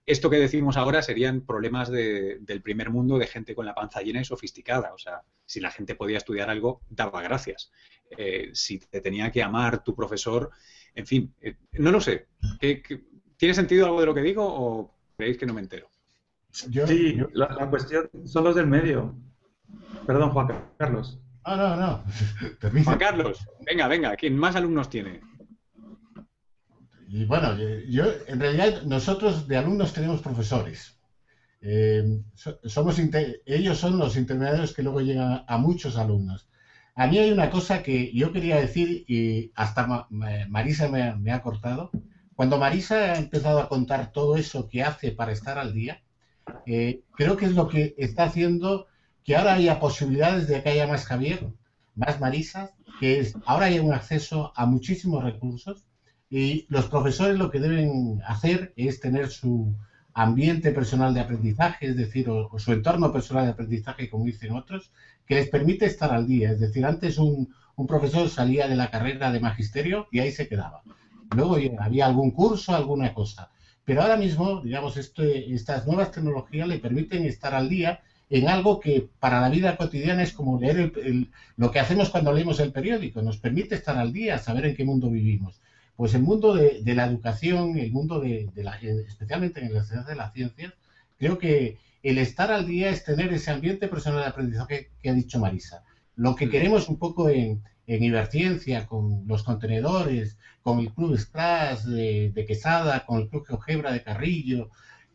esto que decimos ahora serían problemas del primer mundo de gente con la panza llena y sofisticada, o sea, si la gente podía estudiar algo, daba gracias. Eh, si te tenía que amar tu profesor, en fin, eh, no lo sé. tiene sentido algo de lo que digo o creéis que no me entero? sí, La, cuestión son los del medio. Perdón, Juan Carlos. Ah, no, no. Juan Carlos, venga, venga, ¿quién más alumnos tiene? Y bueno, yo, en realidad, nosotros de alumnos tenemos profesores. Eh, somos ellos son los intermediarios que luego llegan a muchos alumnos. A mí hay una cosa que yo quería decir y hasta Marisa me, me ha cortado. Cuando Marisa ha empezado a contar todo eso que hace para estar al día, eh, creo que es lo que está haciendo que ahora haya posibilidades de que haya más Javier, más Marisa, que es ahora hay un acceso a muchísimos recursos y los profesores lo que deben hacer es tener su ambiente personal de aprendizaje, es decir, o, su entorno personal de aprendizaje, como dicen otros, que les permite estar al día. Es decir, antes un, un profesor salía de la carrera de magisterio y ahí se quedaba. Luego había algún curso, alguna cosa. Pero ahora mismo, digamos, estas nuevas tecnologías le permiten estar al día en algo que para la vida cotidiana es como leer lo que hacemos cuando leemos el periódico, nos permite estar al día, saber en qué mundo vivimos. Pues el mundo de, la educación, el mundo de, la, especialmente en la ciudad de las ciencias, creo que el estar al día es tener ese ambiente personal de aprendizaje que ha dicho Marisa. Lo que queremos un poco en, en Iberciencia, con los contenedores, con el Club Scratch de, Quesada, con el Club GeoGebra de Carrillo,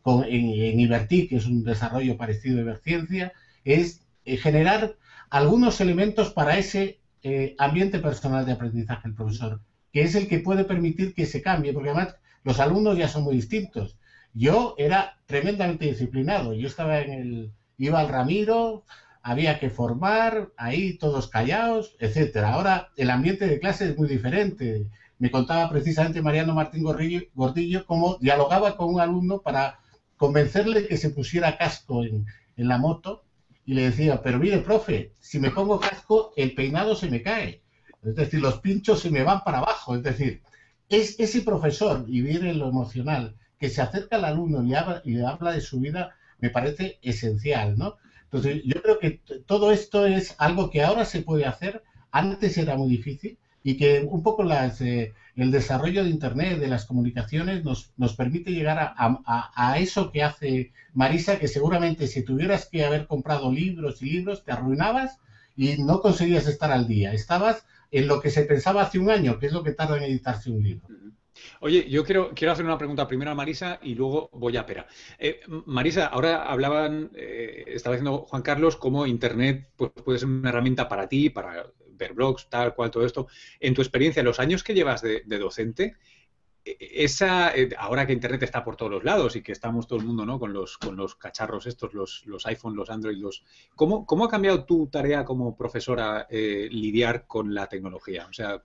con, en, Iberti, que es un desarrollo parecido a Iberciencia, es eh, generar algunos elementos para ese eh, ambiente personal de aprendizaje del profesor, que es el que puede permitir que se cambie, porque además los alumnos ya son muy distintos. Yo era tremendamente disciplinado, yo estaba en el, iba al Ramiro, había que formar, ahí todos callados, etcétera. Ahora el ambiente de clase es muy diferente. Me contaba precisamente Mariano Martín Gordillo, cómo dialogaba con un alumno para convencerle que se pusiera casco en, la moto y le decía, pero mire, profe, si me pongo casco, el peinado se me cae. Es decir, los pinchos se me van para abajo. Es decir, es ese profesor, y viene lo emocional, que se acerca al alumno y, habla, y habla de su vida, me parece esencial, ¿no? Entonces, yo creo que todo esto es algo que ahora se puede hacer, antes era muy difícil y que un poco las, eh, el desarrollo de Internet, de las comunicaciones, nos, nos permite llegar a, a, eso que hace Marisa, que seguramente si tuvieras que haber comprado libros y libros, te arruinabas y no conseguías estar al día. Estabas en lo que se pensaba hace un año, que es lo que tarda en editarse un libro. Oye, yo quiero, quiero hacer una pregunta primero a Marisa y luego voy a Pera. Eh, Marisa, ahora hablaban, eh, estaba diciendo Juan Carlos, cómo Internet pues, puede ser una herramienta para ti, para ver blogs, tal cual, todo esto. En tu experiencia, los años que llevas de, docente, e, esa, eh, ahora que Internet está por todos lados y que estamos todo el mundo ¿no? con, los, con los cacharros estos, los, los iPhone, los Android, los... ¿cómo, ¿Cómo ha cambiado tu tarea como profesora lidiar con la tecnología? O sea,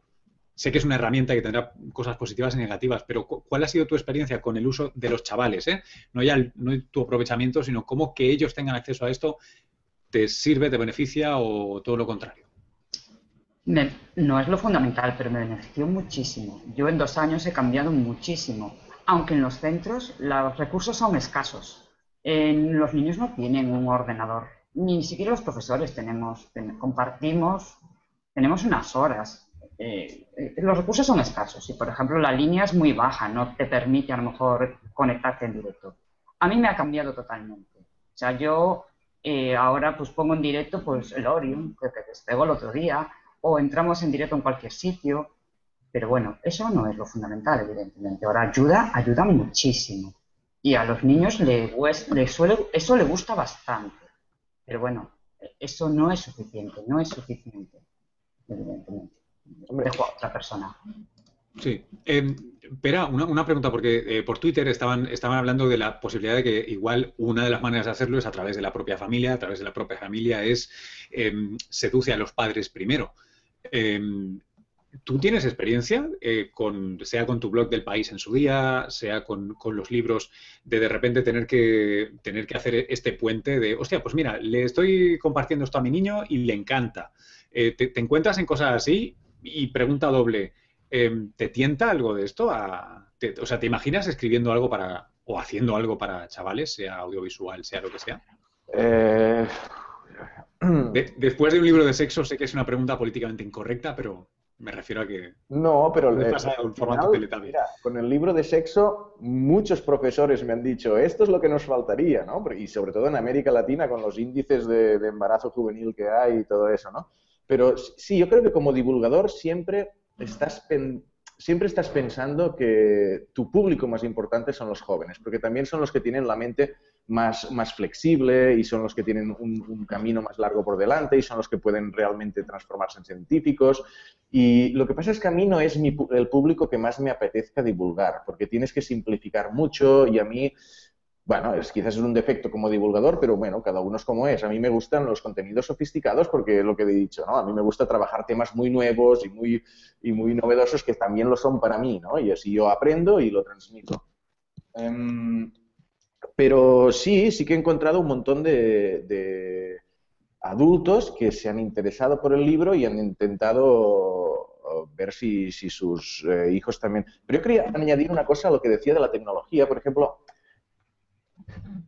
sé que es una herramienta que tendrá cosas positivas y negativas, pero ¿cuál ha sido tu experiencia con el uso de los chavales? Eh? No ya no tu aprovechamiento, sino cómo que ellos tengan acceso a esto te sirve, te beneficia o todo lo contrario. No es lo fundamental, pero me benefició muchísimo. Yo en dos años he cambiado muchísimo, aunque en los centros los recursos son escasos. los niños no tienen un ordenador, ni siquiera los profesores tenemos, compartimos, tenemos unas horas eh, eh, los recursos son escasos. y por ejemplo, la línea es muy baja, no te permite a lo mejor conectarte en directo. A mí me ha cambiado totalmente. O sea, yo eh, ahora pues pongo en directo pues el Orion, que te despegó el otro día, o entramos en directo en cualquier sitio. Pero bueno, eso no es lo fundamental, evidentemente. Ahora ayuda, ayuda muchísimo. Y a los niños le, le suele, eso le gusta bastante. Pero bueno, eso no es suficiente, no es suficiente, evidentemente. Dejo a otra persona. Sí. Eh, espera, una, pregunta, porque eh, por Twitter estaban, estaban hablando de la posibilidad de que igual una de las maneras de hacerlo es a través de la propia familia, a través de la propia familia es em, seduce a los padres primero. Em, ¿Tú tienes experiencia, eh, con, sea con tu blog del país en su día, sea con, los libros, de de repente tener que, tener que hacer este puente de, hostia, pues mira, le estoy compartiendo esto a mi niño y le encanta. te, encuentras en cosas así y pregunta doble, em, ¿te tienta algo de esto? o sea, ¿te imaginas escribiendo algo para, o haciendo algo para chavales, sea audiovisual, sea lo que sea? Eh, después de un libro de sexo, sé que es una pregunta políticamente incorrecta, pero me refiero a que... No, pero con el libro de sexo, muchos profesores me han dicho, esto es lo que nos faltaría, ¿no? Y sobre todo en América Latina, con los índices de, de embarazo juvenil que hay y todo eso, ¿no? Pero sí, yo creo que como divulgador siempre estás, siempre estás pensando que tu público más importante son los jóvenes, porque también son los que tienen la mente más, más flexible y son los que tienen un, camino más largo por delante y son los que pueden realmente transformarse en científicos. Y lo que pasa es que a mí no es el público que más me apetezca divulgar, porque tienes que simplificar mucho y a mí bueno, es, quizás es un defecto como divulgador, pero bueno, cada uno es como es. A mí me gustan los contenidos sofisticados porque es lo que he dicho, ¿no? A mí me gusta trabajar temas muy nuevos y muy, y muy novedosos que también lo son para mí, ¿no? Y así yo aprendo y lo transmito. Em, pero sí, sí que he encontrado un montón de, adultos que se han interesado por el libro y han intentado uh, ver si, sus eh, hijos también. Pero yo quería añadir una cosa a lo que decía de la tecnología. Por ejemplo,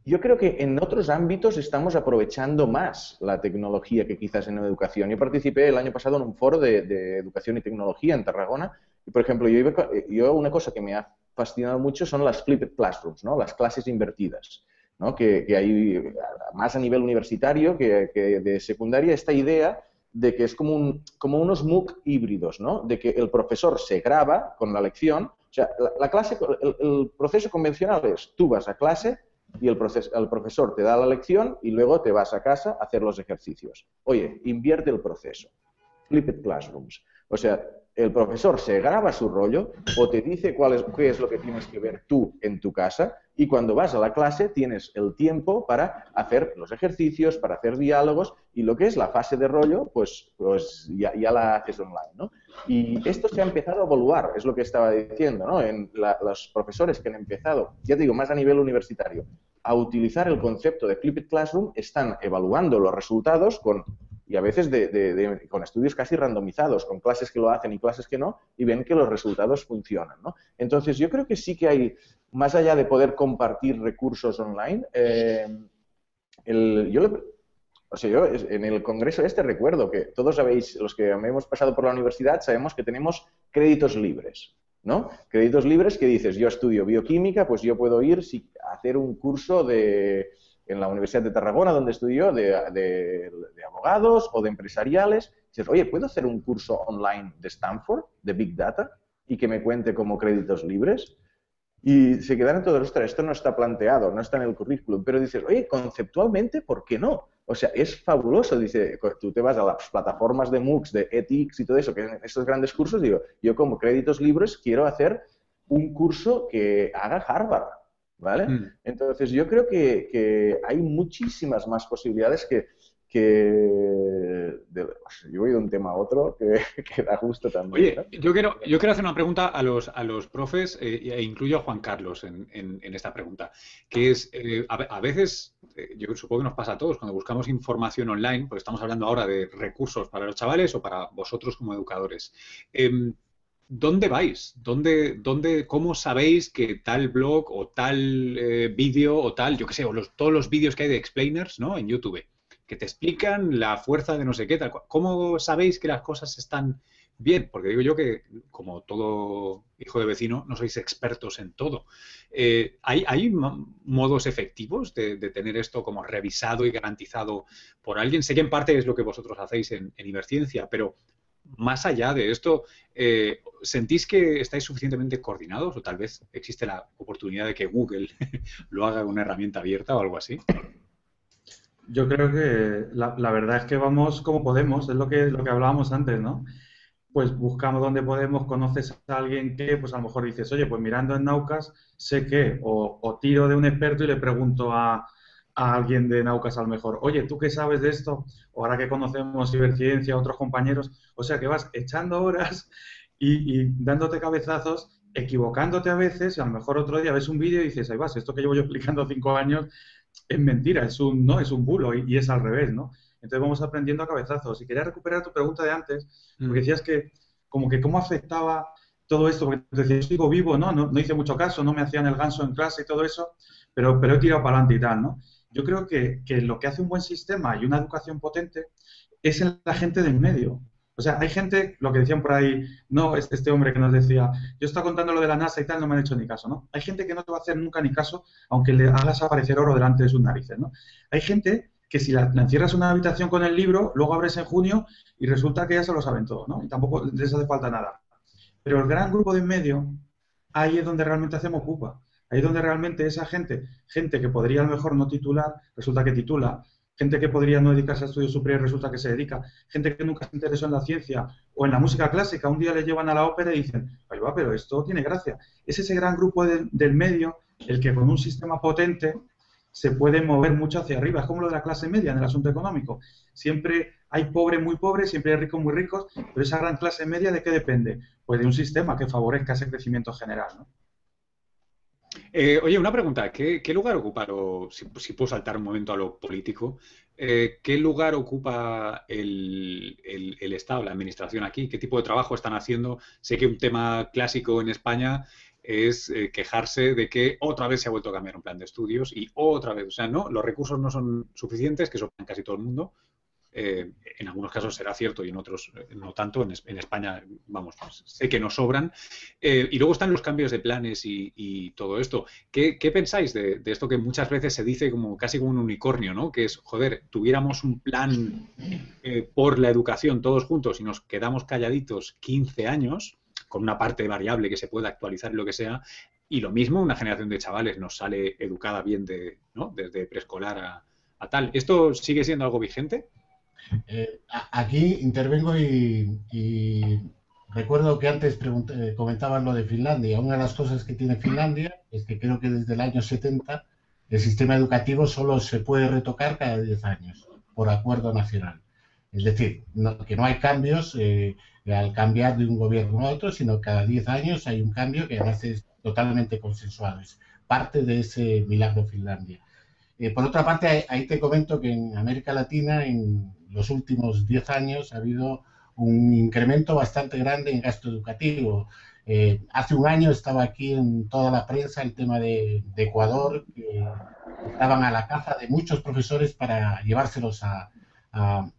yo creo que en otros ámbitos estamos aprovechando más la tecnología que quizás en educación. Yo participé el año pasado en un foro de, educación y tecnología en Tarragona y, por ejemplo, yo, una cosa que me ha fascinado mucho son las flipped classrooms, ¿no? las clases invertidas. Que, hay más a nivel universitario que, de secundaria esta idea de que es como, un, como unos MOOC híbridos, ¿no? de que el profesor se graba con la lección. O sea, la, clase, el proceso convencional es tú vas a clase, y el, el profesor te da la lección y luego te vas a casa a hacer los ejercicios. Oye, invierte el proceso. Flipped Classrooms. O sea, el profesor se graba su rollo o te dice cuál es, qué es lo que tienes que ver tú en tu casa y cuando vas a la clase tienes el tiempo para hacer los ejercicios, para hacer diálogos y lo que es la fase de rollo, pues, pues ya, la haces online, ¿no? Y esto se ha empezado a evaluar, es lo que estaba diciendo, ¿no? En los profesores que han empezado, ya te digo, más a nivel universitario, a utilizar el concepto de Flipped Classroom, están evaluando los resultados con y a veces con estudios casi randomizados, con clases que lo hacen y clases que no, y ven que los resultados funcionan. ¿no? Entonces, yo creo que sí que hay, más allá de poder compartir recursos online, eh, yo, o sea, yo en el congreso este recuerdo que todos sabéis, los que hemos pasado por la universidad, sabemos que tenemos créditos libres. ¿no? Créditos libres que dices, yo estudio bioquímica, pues yo puedo ir a hacer un curso de, en la Universidad de Tarragona, donde estudió, de, abogados o de empresariales. Dices, oye, ¿puedo hacer un curso online de Stanford, de Big Data? y que me cuente como créditos libres. Y se quedan en todo, ostras, esto no está planteado, no está en el currículum, pero dices, oye, conceptualmente, ¿por qué no? O sea, es fabuloso, dice, tú te vas a las plataformas de MOOCs, de ethics y todo eso, que en estos grandes cursos, digo, yo como créditos libres quiero hacer un curso que haga Harvard, ¿vale? Mm. Entonces, yo creo que, que, hay muchísimas más posibilidades que, que yo voy de un tema a otro que, que da gusto también. Oye, yo, quiero, yo quiero hacer una pregunta a los, a los profes eh, e incluyo a Juan Carlos en, en, esta pregunta, que es, eh, a, veces, eh, yo supongo que nos pasa a todos, cuando buscamos información online, porque estamos hablando ahora de recursos para los chavales o para vosotros como educadores. Em, ¿Dónde vais? ¿Dónde, dónde, ¿Cómo sabéis que tal blog o tal vídeo o tal, yo qué sé, o los, todos los vídeos que hay de explainers ¿no? en YouTube? que te explican la fuerza de no sé qué, tal. ¿Cómo sabéis que las cosas están bien? Porque digo yo que, como todo hijo de vecino, no sois expertos en todo. Eh, ¿hay, modos efectivos de, tener esto como revisado y garantizado por alguien? Sé que en parte es lo que vosotros hacéis en, en Iberciencia, pero más allá de esto, eh, ¿sentís que estáis suficientemente coordinados o tal vez existe la oportunidad de que Google lo haga una herramienta abierta o algo así? Yo creo que la, verdad es que vamos como podemos, es lo que, lo que hablábamos antes, ¿no? Pues buscamos donde podemos, conoces a alguien que, pues a lo mejor dices, oye, pues mirando en Naucas, sé que, o tiro de un experto y le pregunto a, a, alguien de Naucas a lo mejor, oye, ¿tú qué sabes de esto? O ahora que conocemos ciberciencia, otros compañeros, o sea que vas echando horas y, y dándote cabezazos equivocándote a veces y a lo mejor otro día ves un vídeo y dices, ahí vas, esto que llevo yo explicando cinco años es mentira, es un, no, es un bulo y, es al revés, ¿no? Entonces vamos aprendiendo a cabezazos. Y quería recuperar tu pregunta de antes, porque mm. decías que, como que cómo afectaba todo esto, porque te decías, sigo vivo, ¿no? ¿no? hice mucho caso, no me hacían el ganso en clase y todo eso, pero, pero he tirado para adelante y tal, ¿no? Yo creo que, que lo que hace un buen sistema y una educación potente es en la gente del medio. O sea, hay gente, lo que decían por ahí, no, este, hombre que nos decía, yo estaba contando lo de la NASA y tal, no me han hecho ni caso, ¿no? Hay gente que no te va a hacer nunca ni caso, aunque le hagas aparecer oro delante de sus narices, ¿no? Hay gente que si la, encierras en una habitación con el libro, luego abres en junio y resulta que ya se lo saben todo, ¿no? Y tampoco les hace falta nada. Pero el gran grupo de en medio, ahí es donde realmente hacemos pupa. Ahí es donde realmente esa gente, gente que podría a lo mejor no titular, resulta que titula, gente que podría no dedicarse a estudios superiores resulta que se dedica, gente que nunca se interesó en la ciencia o en la música clásica, un día le llevan a la ópera y dicen, ay va, pero esto tiene gracia. Es ese gran grupo del medio el que con un sistema potente se puede mover mucho hacia arriba. Es como lo de la clase media en el asunto económico. Siempre hay pobres muy pobres, siempre hay ricos muy ricos, pero esa gran clase media ¿de qué depende? Pues de un sistema que favorezca ese crecimiento general, ¿no? Eh, oye, una pregunta. ¿Qué, lugar ocupa, lo, si, puedo saltar un momento a lo político, eh, qué lugar ocupa el, Estado, la Administración aquí? ¿Qué tipo de trabajo están haciendo? Sé que un tema clásico en España es eh, quejarse de que otra vez se ha vuelto a cambiar un plan de estudios y otra vez, o sea, no, los recursos no son suficientes, que eso casi todo el mundo, eh, en algunos casos será cierto y en otros eh, no tanto. En, España, vamos, pues, sé que nos sobran. Eh, y luego están los cambios de planes y, todo esto. ¿Qué, pensáis de, esto que muchas veces se dice como casi como un unicornio, ¿no? Que es, joder, tuviéramos un plan por la educación todos juntos y nos quedamos calladitos 15 años con una parte variable que se pueda actualizar y lo que sea, y lo mismo, una generación de chavales nos sale educada bien de, ¿no? desde preescolar a, a, tal. ¿Esto sigue siendo algo vigente? Eh, aquí intervengo y, recuerdo que antes eh, comentaban lo de Finlandia. Una de las cosas que tiene Finlandia es que creo que desde el año 70 el sistema educativo solo se puede retocar cada 10 años por acuerdo nacional. Es decir, que no hay cambios eh, al cambiar de un gobierno a otro, sino cada 10 años hay un cambio que además es totalmente consensuado. Es parte de ese milagro Finlandia. por otra parte, ahí te comento que en América Latina, en los últimos 10 años ha habido un incremento bastante grande en gasto educativo. Eh, hace un año estaba aquí en toda la prensa el tema de, Ecuador, que estaban a la caza de muchos profesores para llevárselos a,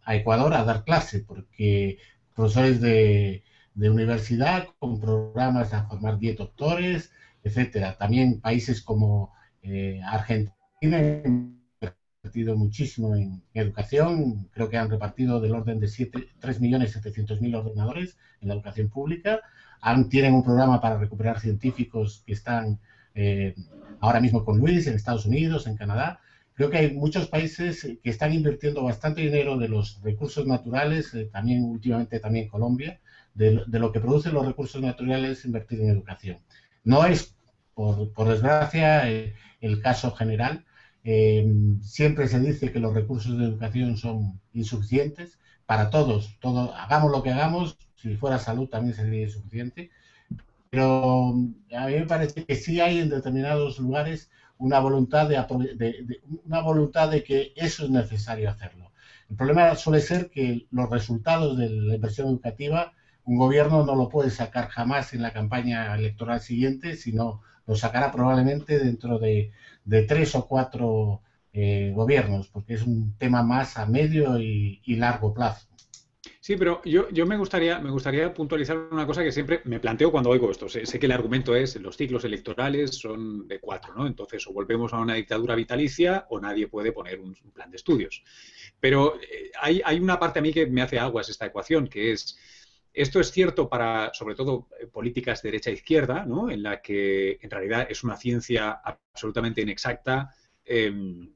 Ecuador a dar clase, porque profesores de, universidad con programas a formar 10 doctores, etcétera. También países como eh, Argentina invertido muchísimo en educación, creo que han repartido del orden de 3.700.000 ordenadores en la educación pública, han, tienen un programa para recuperar científicos que están eh, ahora mismo con Luis en Estados Unidos, en Canadá. Creo que hay muchos países que están invirtiendo bastante dinero de los recursos naturales, eh, también últimamente también Colombia, de, lo que producen los recursos naturales invertir en educación. No es, por, desgracia, eh, el caso general. Siempre se dice que los recursos de educación son insuficientes para todos. Todo, hagamos lo que hagamos, si fuera salud también sería insuficiente. Pero a mí me parece que sí hay en determinados lugares una voluntad de, una voluntad de que eso es necesario hacerlo. El problema suele ser que los resultados de la inversión educativa un gobierno no lo puede sacar jamás en la campaña electoral siguiente, sino lo sacará probablemente dentro de, tres o cuatro eh, gobiernos, porque es un tema más a medio y largo plazo. Sí, pero yo, yo me, gustaría, me gustaría puntualizar una cosa que siempre me planteo cuando oigo esto. Sé, que el argumento es los ciclos electorales son de cuatro, ¿no? Entonces, o volvemos a una dictadura vitalicia o nadie puede poner un, plan de estudios. Pero eh, hay, hay una parte a mí que me hace aguas esta ecuación, que es esto es cierto para, sobre todo, eh, políticas derecha-izquierda, ¿no? en la que en realidad es una ciencia absolutamente inexacta, em,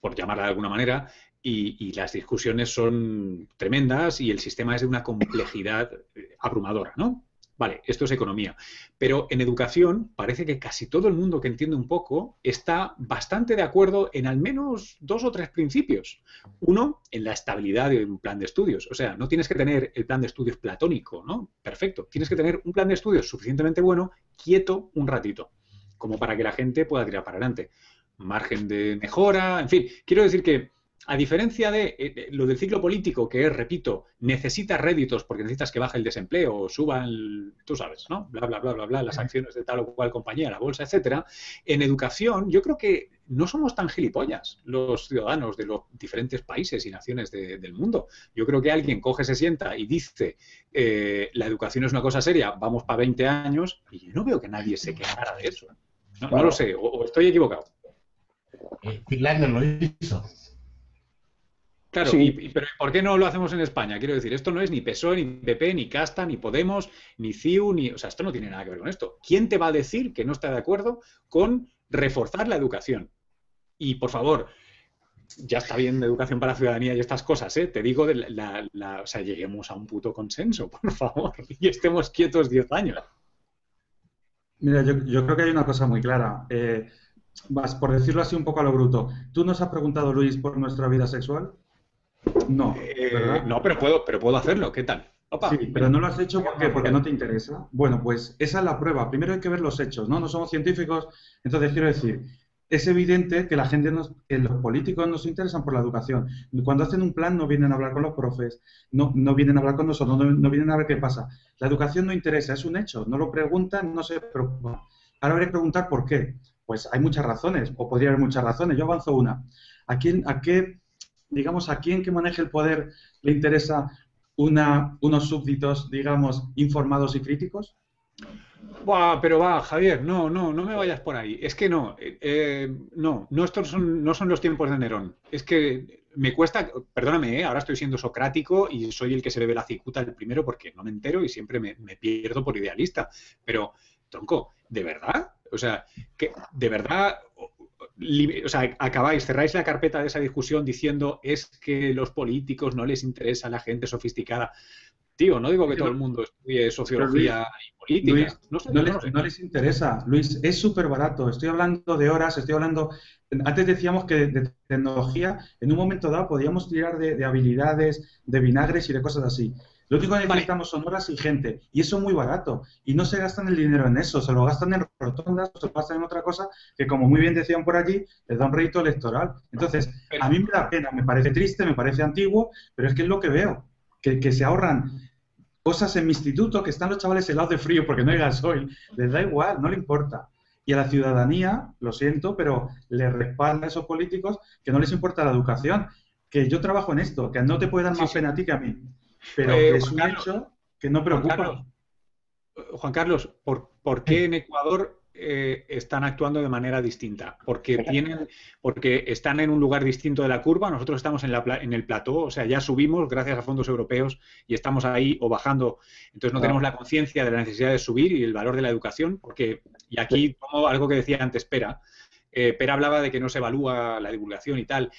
por llamarla de alguna manera, y, las discusiones son tremendas y el sistema es de una complejidad eh, abrumadora, ¿no? Vale, esto es economía. Pero en educación parece que casi todo el mundo que entiende un poco está bastante de acuerdo en al menos dos o tres principios. Uno, en la estabilidad de un plan de estudios. O sea, no tienes que tener el plan de estudios platónico, ¿no? Perfecto. Tienes que tener un plan de estudios suficientemente bueno, quieto un ratito, como para que la gente pueda tirar para adelante. Margen de mejora, en fin. Quiero decir que a diferencia de eh, lo del ciclo político, que es, repito, necesita réditos porque necesitas que baje el desempleo o suban, tú sabes, ¿no? Bla, bla, bla, bla, bla, las acciones de tal o cual compañía, la bolsa, etcétera. En educación, yo creo que no somos tan gilipollas los ciudadanos de los diferentes países y naciones del mundo. Yo creo que alguien coge, se sienta y dice, eh, la educación es una cosa seria, vamos para 20 años, y yo no veo que nadie se quejara de eso. No, lo sé, o, estoy equivocado. Eh, Finlandia lo hizo. Claro, pero ¿por qué no lo hacemos en España? Quiero decir, esto no es ni PSOE, ni PP, ni Casta, ni Podemos, ni CIU, ni... O sea, esto no tiene nada que ver con esto. ¿Quién te va a decir que no está de acuerdo con reforzar la educación? Y, por favor, ya está bien de educación para la ciudadanía y estas cosas, ¿eh? Te digo, de la, o sea, lleguemos a un puto consenso, por favor, y estemos quietos 10 años. Mira, yo, creo que hay una cosa muy clara. Eh, vas, por decirlo así un poco a lo bruto, ¿tú nos has preguntado, Luis, por nuestra vida sexual? No, eh, no, pero puedo, pero puedo hacerlo. ¿Qué tal? sí, pero no lo has hecho porque, porque no te interesa. Bueno, pues esa es la prueba. Primero hay que ver los hechos, ¿no? No somos científicos. Entonces, quiero decir, es evidente que la gente, nos, que los políticos nos interesan por la educación. Cuando hacen un plan no vienen a hablar con los profes, no, no vienen a hablar con nosotros, no, no vienen a ver qué pasa. La educación no interesa, es un hecho. No lo preguntan, no se preocupan. Ahora habría que preguntar por qué. Pues hay muchas razones, o podría haber muchas razones. Yo avanzo una. ¿A, quién, a qué digamos, a quien que maneje el poder le interesa unos súbditos, digamos, informados y críticos? Buah, pero va, Javier, no, no, no me vayas por ahí. Es que no, eh, eh, no, no, estos son, no son los tiempos de Nerón. Es que me cuesta, perdóname, eh, ahora estoy siendo socrático y soy el que se le ve la cicuta el primero porque no me entero y siempre me, pierdo por idealista. Pero, tronco, ¿de verdad? O sea, de verdad o sea, acabáis, cerráis la carpeta de esa discusión diciendo es que los políticos no les interesa la gente sofisticada. Tío, no digo que todo el mundo estudie sociología y política. no, les, interesa, Luis, es súper barato. Estoy hablando de horas, estoy hablando. Antes decíamos que de, tecnología, en un momento dado podíamos tirar de habilidades, de vinagres y de cosas así. Lo único que necesitamos son horas y gente. Y eso es muy barato. Y no se gastan el dinero en eso, se lo gastan en rotondas, se lo gastan en otra cosa que, como muy bien decían por allí, les da un rédito electoral. Entonces, a mí me da pena, me parece triste, me parece antiguo, pero es que es lo que veo. Que, que se ahorran cosas en mi instituto, que están los chavales helados de frío porque no hay gasoil. Les da igual, no le importa. Y a la ciudadanía, lo siento, pero le respalda a esos políticos que no les importa la educación. Que yo trabajo en esto, que no te puede dar más pena a ti que a mí pero eh, es un hecho que no preocupa. Juan Carlos, ¿por, qué en Ecuador eh, están actuando de manera distinta, porque tienen, porque están en un lugar distinto de la curva, nosotros estamos en, la, en el plató, o sea, ya subimos gracias a fondos europeos y estamos ahí o bajando, entonces no tenemos la conciencia de la necesidad de subir y el valor de la educación, porque, y aquí como algo que decía antes Pera, eh, Pera hablaba de que no se evalúa la divulgación y tal.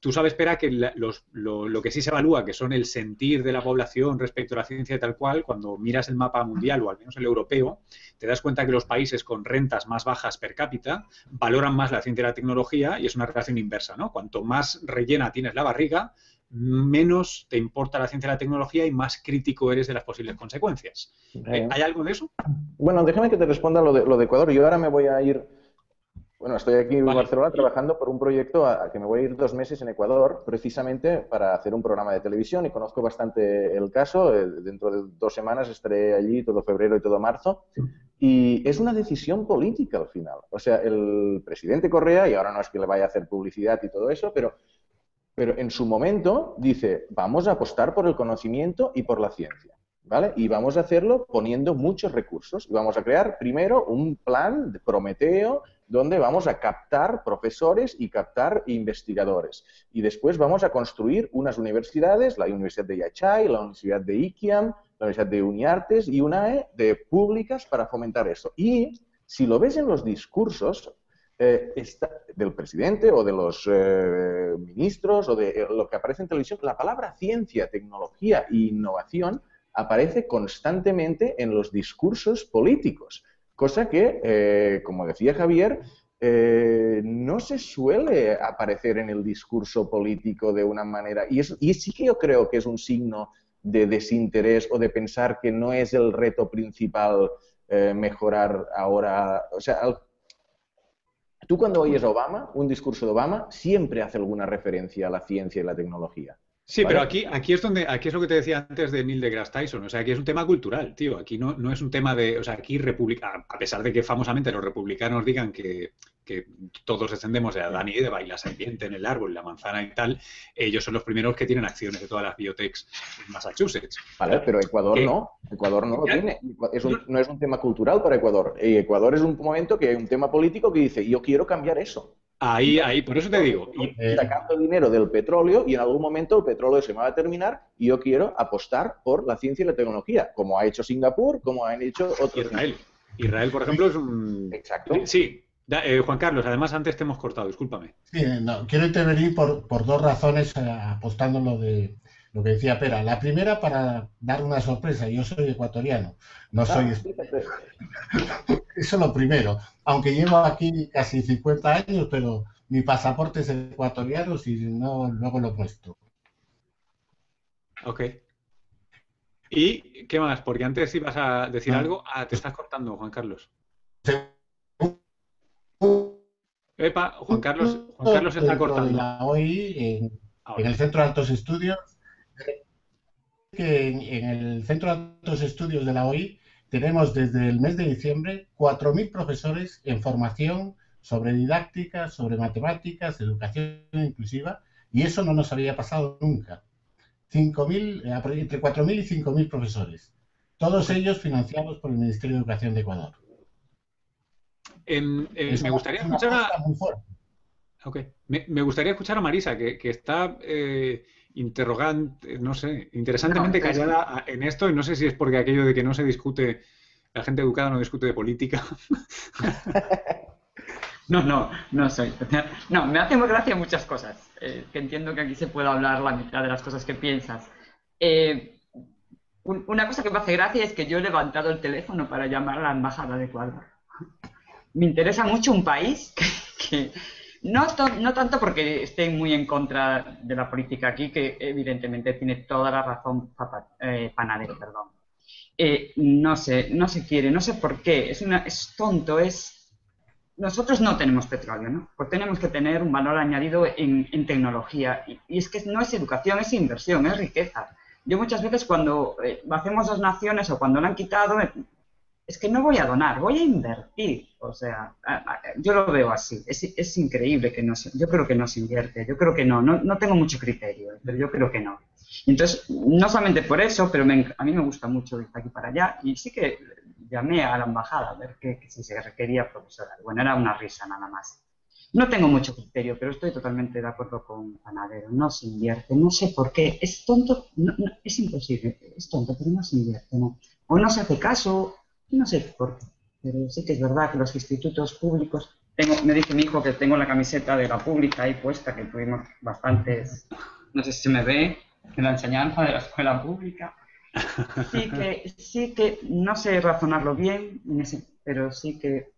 Tú sabes, espera, que lo, que sí se evalúa, que son el sentir de la población respecto a la ciencia tal cual, cuando miras el mapa mundial o al menos el europeo, te das cuenta que los países con rentas más bajas per cápita valoran más la ciencia y la tecnología y es una relación inversa, ¿no? Cuanto más rellena tienes la barriga, menos te importa la ciencia y la tecnología y más crítico eres de las posibles consecuencias. ¿Hay algo de eso? Bueno, déjame que te responda lo de, lo de Ecuador. Yo ahora me voy a ir bueno, estoy aquí en Barcelona trabajando por un proyecto a, que me voy a ir dos meses en Ecuador, precisamente para hacer un programa de televisión y conozco bastante el caso. Eh, dentro de dos semanas estaré allí todo febrero y todo marzo. Y es una decisión política al final. O sea, el presidente Correa, y ahora no es que le vaya a hacer publicidad y todo eso, pero, pero en su momento dice, vamos a apostar por el conocimiento y por la ciencia. ¿Vale? Y vamos a hacerlo poniendo muchos recursos. Y vamos a crear primero un plan de Prometeo donde vamos a captar profesores y captar investigadores. Y después vamos a construir unas universidades, la Universidad de Yachay, la Universidad de Iquiam, la Universidad de Uniartes y UNAE, de públicas para fomentar eso. Y si lo ves en los discursos eh, del presidente o de los eh, ministros o de eh, lo que aparece en televisión, la palabra ciencia, tecnología e innovación aparece constantemente en los discursos políticos cosa que, eh, como decía Javier, eh, no se suele aparecer en el discurso político de una manera, y, y sí que yo creo que es un signo de desinterés o de pensar que no es el reto principal eh, mejorar ahora, o sea, tú cuando oyes Obama, un discurso de Obama, siempre hace alguna referencia a la ciencia y la tecnología. Sí, pero aquí, aquí es donde, aquí es lo que te decía antes de Neil deGrasse Tyson, o sea, aquí es un tema cultural, tío, aquí no, no es un tema de, o sea, aquí republica, a pesar de que famosamente los republicanos digan que, que todos descendemos de Adán y Eva y la serpiente en el árbol, la manzana y tal, ellos son los primeros que tienen acciones de todas las biotechs en Massachusetts. Vale, pero Ecuador no, Ecuador no lo tiene, no. es un tema cultural para Ecuador, y Ecuador es un momento que hay un tema político que dice, yo quiero cambiar eso. Ahí, ahí, por eso te digo. Y, sacando dinero del petróleo y en algún momento el petróleo se me va a terminar y yo quiero apostar por la ciencia y la tecnología, como ha hecho Singapur, como han hecho otros. Israel. Israel, por ejemplo, es un. Exacto. Sí. Eh, Juan Carlos, además antes te hemos cortado, discúlpame. Sí, no, quiero intervenir por, por dos razones eh, apostando lo de, lo que decía Pera. La primera, para dar una sorpresa, yo soy ecuatoriano, no soy... Ah, Eso es lo primero. Aunque llevo aquí casi 50 años, pero mi pasaporte es ecuatoriano, si no, luego lo puesto. Ok. ¿Y qué más? Porque antes ibas a decir ah. algo. Ah, te estás cortando, Juan Carlos. Epa, Juan Carlos, Juan Carlos está cortando. hoy en, en el Centro de Altos Estudios que en, el Centro de Altos Estudios de la OI tenemos desde el mes de diciembre 4.000 profesores en formación sobre didáctica, sobre matemáticas, educación inclusiva, y eso no nos había pasado nunca. 5.000, eh, entre 4.000 y 5.000 profesores, todos ellos financiados por el Ministerio de Educación de Ecuador. me gustaría escuchar a... Me, gustaría escuchar a Marisa, que, está eh, interrogante, no sé, interesantemente callada en esto, y no sé si es porque aquello de que no se discute, la gente educada no discute de política. No, no, no soy. No, me hacen gracia muchas cosas. Eh, que entiendo que aquí se puede hablar la mitad de las cosas que piensas. Eh, una cosa que me hace gracia es que yo he levantado el teléfono para llamar a la embajada de Ecuador. Me interesa mucho un país que no, no tanto porque esté muy en contra de la política aquí, que evidentemente tiene toda la razón eh, Panadero, perdón. Eh, no sé, no se quiere, no sé por qué, es, una, es tonto, es... Nosotros no tenemos petróleo, ¿no? Pues tenemos que tener un valor añadido en, tecnología. Y, es que no es educación, es inversión, es riqueza. Yo muchas veces cuando eh, hacemos dos naciones o cuando lo han quitado, es que no voy a donar, voy a invertir. O sea, yo lo veo así. Es, es, increíble que no se, yo creo que no se invierte, yo creo que no, no, no tengo mucho criterio, pero yo creo que no. Entonces, no solamente por eso, pero a mí me gusta mucho ir aquí para allá y sí que llamé a la embajada a ver que, si se requería profesora. Bueno, era una risa nada más. No tengo mucho criterio, pero estoy totalmente de acuerdo con Panadero. No se invierte, no sé por qué. Es tonto, es imposible. Es tonto, pero no se invierte, ¿no? O no se hace caso, no sé por qué. Pero sí que es verdad que los institutos públicos tengo, me dice mi hijo que tengo la camiseta de la pública ahí puesta, que tuvimos bastantes, no sé si se me ve, en la enseñanza de la escuela pública. Sí que, sí que no sé razonarlo bien, pero sí que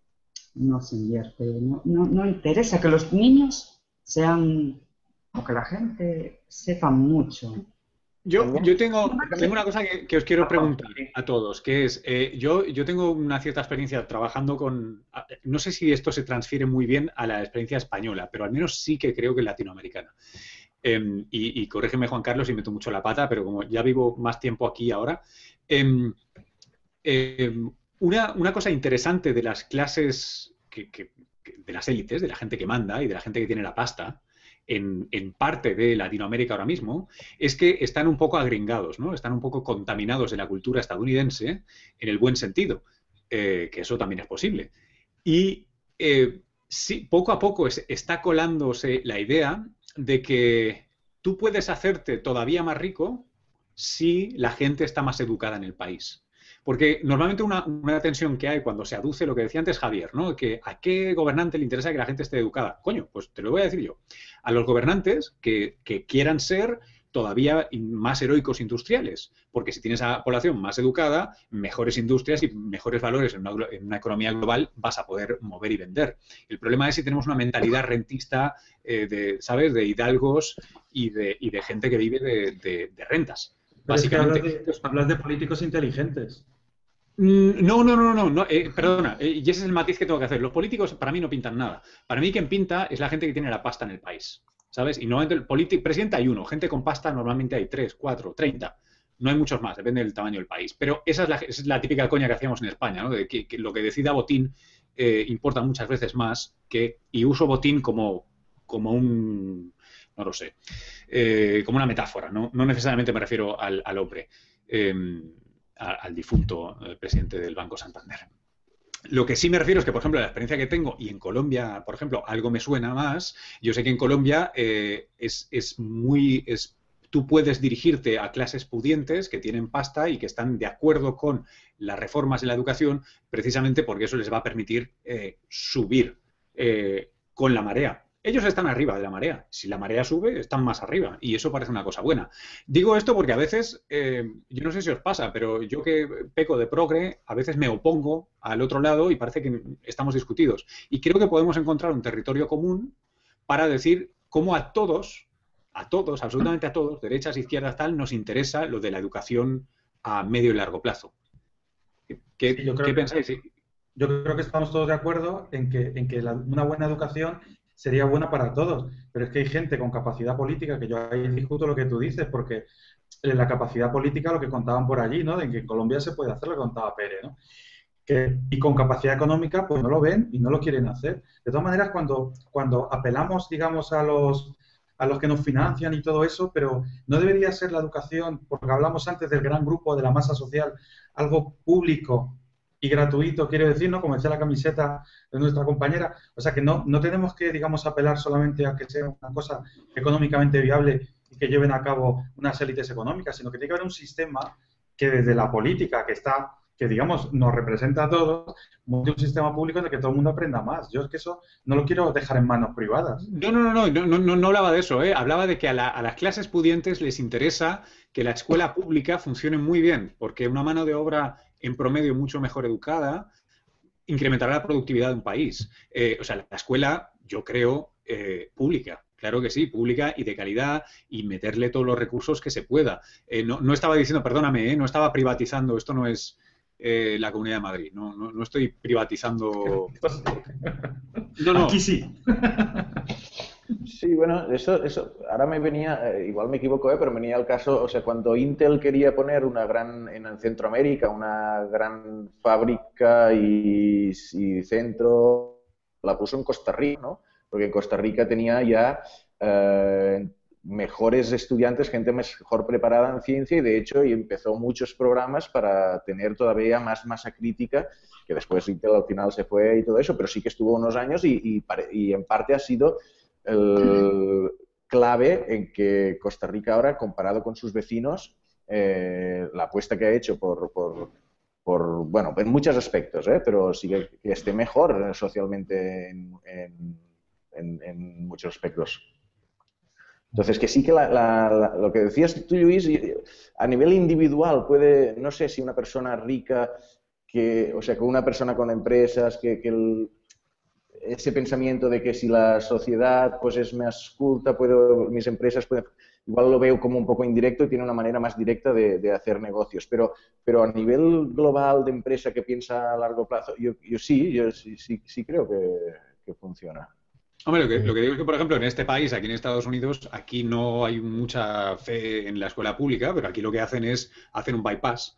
no se invierte, no, no, interesa que los niños sean, o que la gente sepa mucho. Yo, yo tengo, tengo una cosa que, os quiero preguntar a todos, que es, eh, yo, yo tengo una cierta experiencia trabajando con, no sé si esto se transfiere muy bien a la experiencia española, pero al menos sí que creo que latinoamericana. Em, y, corrígeme Juan Carlos si meto mucho la pata, pero como ya vivo más tiempo aquí ahora, em, em, una, una, cosa interesante de las clases, de las élites, de la gente que manda y de la gente que tiene la pasta, en, parte de Latinoamérica ahora mismo, es que están un poco agringados, ¿no? Están un poco contaminados de la cultura estadounidense en el buen sentido, eh, que eso también es posible. Y eh, sí, poco a poco está colándose la idea de que tú puedes hacerte todavía más rico si la gente está más educada en el país. Porque normalmente una, tensión que hay cuando se aduce lo que decía antes Javier, ¿no? Que a qué gobernante le interesa que la gente esté educada. Coño, pues te lo voy a decir yo. A los gobernantes que, quieran ser todavía más heroicos industriales, porque si tienes a la población más educada, mejores industrias y mejores valores en una, economía global vas a poder mover y vender. El problema es si tenemos una mentalidad rentista eh, de, ¿sabes?, de hidalgos y de, gente que vive de, rentas. Básicamente, hablas de políticos inteligentes. Mm, no, no, no, no, no eh, perdona, eh, y ese es el matiz que tengo que hacer. Los políticos para mí no pintan nada. Para mí quien pinta es la gente que tiene la pasta en el país, ¿sabes? Y normalmente el presidente hay uno, gente con pasta normalmente hay tres, cuatro, treinta. No hay muchos más, depende del tamaño del país. Pero esa es la, típica coña que hacíamos en España, ¿no? De que, lo que decida Botín eh, importa muchas veces más que, y uso Botín como, como un, no lo sé, como una metáfora, ¿no? No necesariamente me refiero al, al hombre. Em, al difunto eh, presidente del Banco Santander. Lo que sí me refiero es que, por ejemplo, la experiencia que tengo, y en Colombia, por ejemplo, algo me suena más, yo sé que en Colombia eh, es, muy... Es, tú puedes dirigirte a clases pudientes que tienen pasta y que están de acuerdo con las reformas en la educación, precisamente porque eso les va a permitir eh, subir con la marea ellos están arriba de la marea. Si la marea sube, están más arriba. Y eso parece una cosa buena. Digo esto porque a veces, eh, yo no sé si os pasa, pero yo que peco de progre, a veces me opongo al otro lado y parece que estamos discutidos. Y creo que podemos encontrar un territorio común para decir cómo a todos, a todos, absolutamente a todos, derechas, izquierdas, tal, nos interesa lo de la educación a medio y largo plazo. ¿Qué, pensáis? yo creo que estamos todos de acuerdo en que, en que una buena educación sería buena para todos. Pero es que hay gente con capacidad política, que yo ahí discuto lo que tú dices, porque la capacidad política, lo que contaban por allí, ¿no? De que en Colombia se puede hacer lo que contaba Pérez, ¿no? Y con capacidad económica, pues no lo ven y no lo quieren hacer. De todas maneras, cuando, cuando apelamos, digamos, a los, a los que nos financian y todo eso, pero no debería ser la educación, porque hablamos antes del gran grupo, de la masa social, algo público y gratuito, quiero decir, ¿no? Como decía la camiseta de nuestra compañera. O sea que no, no tenemos que, digamos, apelar solamente a que sea una cosa económicamente viable y que lleven a cabo unas élites económicas, sino que tiene que haber un sistema que desde la política, que está, que digamos, nos representa a todos, monte un sistema público en el que todo el mundo aprenda más. Yo es que eso no lo quiero dejar en manos privadas. No, no, no, no, no, no, no hablaba de eso, ¿eh? Hablaba de que a, a las clases pudientes les interesa que la escuela pública funcione muy bien, porque una mano de obra en promedio mucho mejor educada, incrementará la productividad de un país. Eh, o sea, la escuela, yo creo, eh, pública. Claro que sí, pública y de calidad y meterle todos los recursos que se pueda. Eh, no, estaba diciendo, perdóname, no estaba privatizando, esto no es la Comunidad de Madrid, no, no, no estoy privatizando. No, no. Aquí sí. Sí, bueno, eso, eso, ahora me venía, eh, igual me equivoco, eh, pero venía el caso, o sea, cuando Intel quería poner una gran, en Centroamérica, una gran fábrica y, centro, la puso en Costa Rica, ¿no? Porque en Costa Rica tenía ya, eh, mejores estudiantes, gente mejor preparada en ciencia y de hecho y empezó muchos programas para tener todavía más masa crítica, que después Intel al final se fue y todo eso, pero sí que estuvo unos años y, y, en parte ha sido el clave en que Costa Rica ahora, comparado con sus vecinos, eh, la apuesta que ha hecho por, por, por, bueno, en muchos aspectos, ¿eh? pero sí que, esté mejor socialmente en, en, en muchos aspectos. Entonces, que sí que lo que decías tú, Luis, a nivel individual puede, no sé si una persona rica, que, o sea, que una persona con empresas, que, ese pensamiento de que si la sociedad pues es más culta, puedo, mis empresas pueden, igual lo veo como un poco indirecto y tiene una manera más directa de, hacer negocios. Pero, pero a nivel global de empresa que piensa a largo plazo, yo, sí, yo sí, sí, creo que funciona. Hombre, lo que, lo que, digo es que, por ejemplo, en este país, aquí en Estados Unidos, aquí no hay mucha fe en la escuela pública, pero aquí lo que hacen es hacer un bypass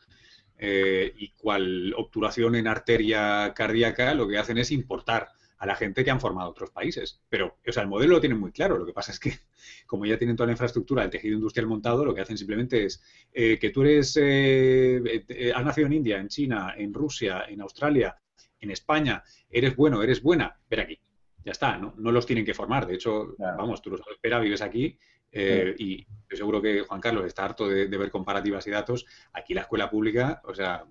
eh, y cual obturación en arteria cardíaca, lo que hacen es importar a la gente que han formado otros países. Pero, o sea, el modelo lo tienen muy claro. Lo que pasa es que, como ya tienen toda la infraestructura, el tejido industrial montado, lo que hacen simplemente es eh, que tú eres, eh, has nacido en India, en China, en Rusia, en Australia, en España, eres bueno, eres buena, ven aquí ya está, ¿no? no los tienen que formar. De hecho, vamos, tú los esperas, vives aquí eh, y yo seguro que Juan Carlos está harto de, ver comparativas y datos. Aquí la escuela pública, o sea,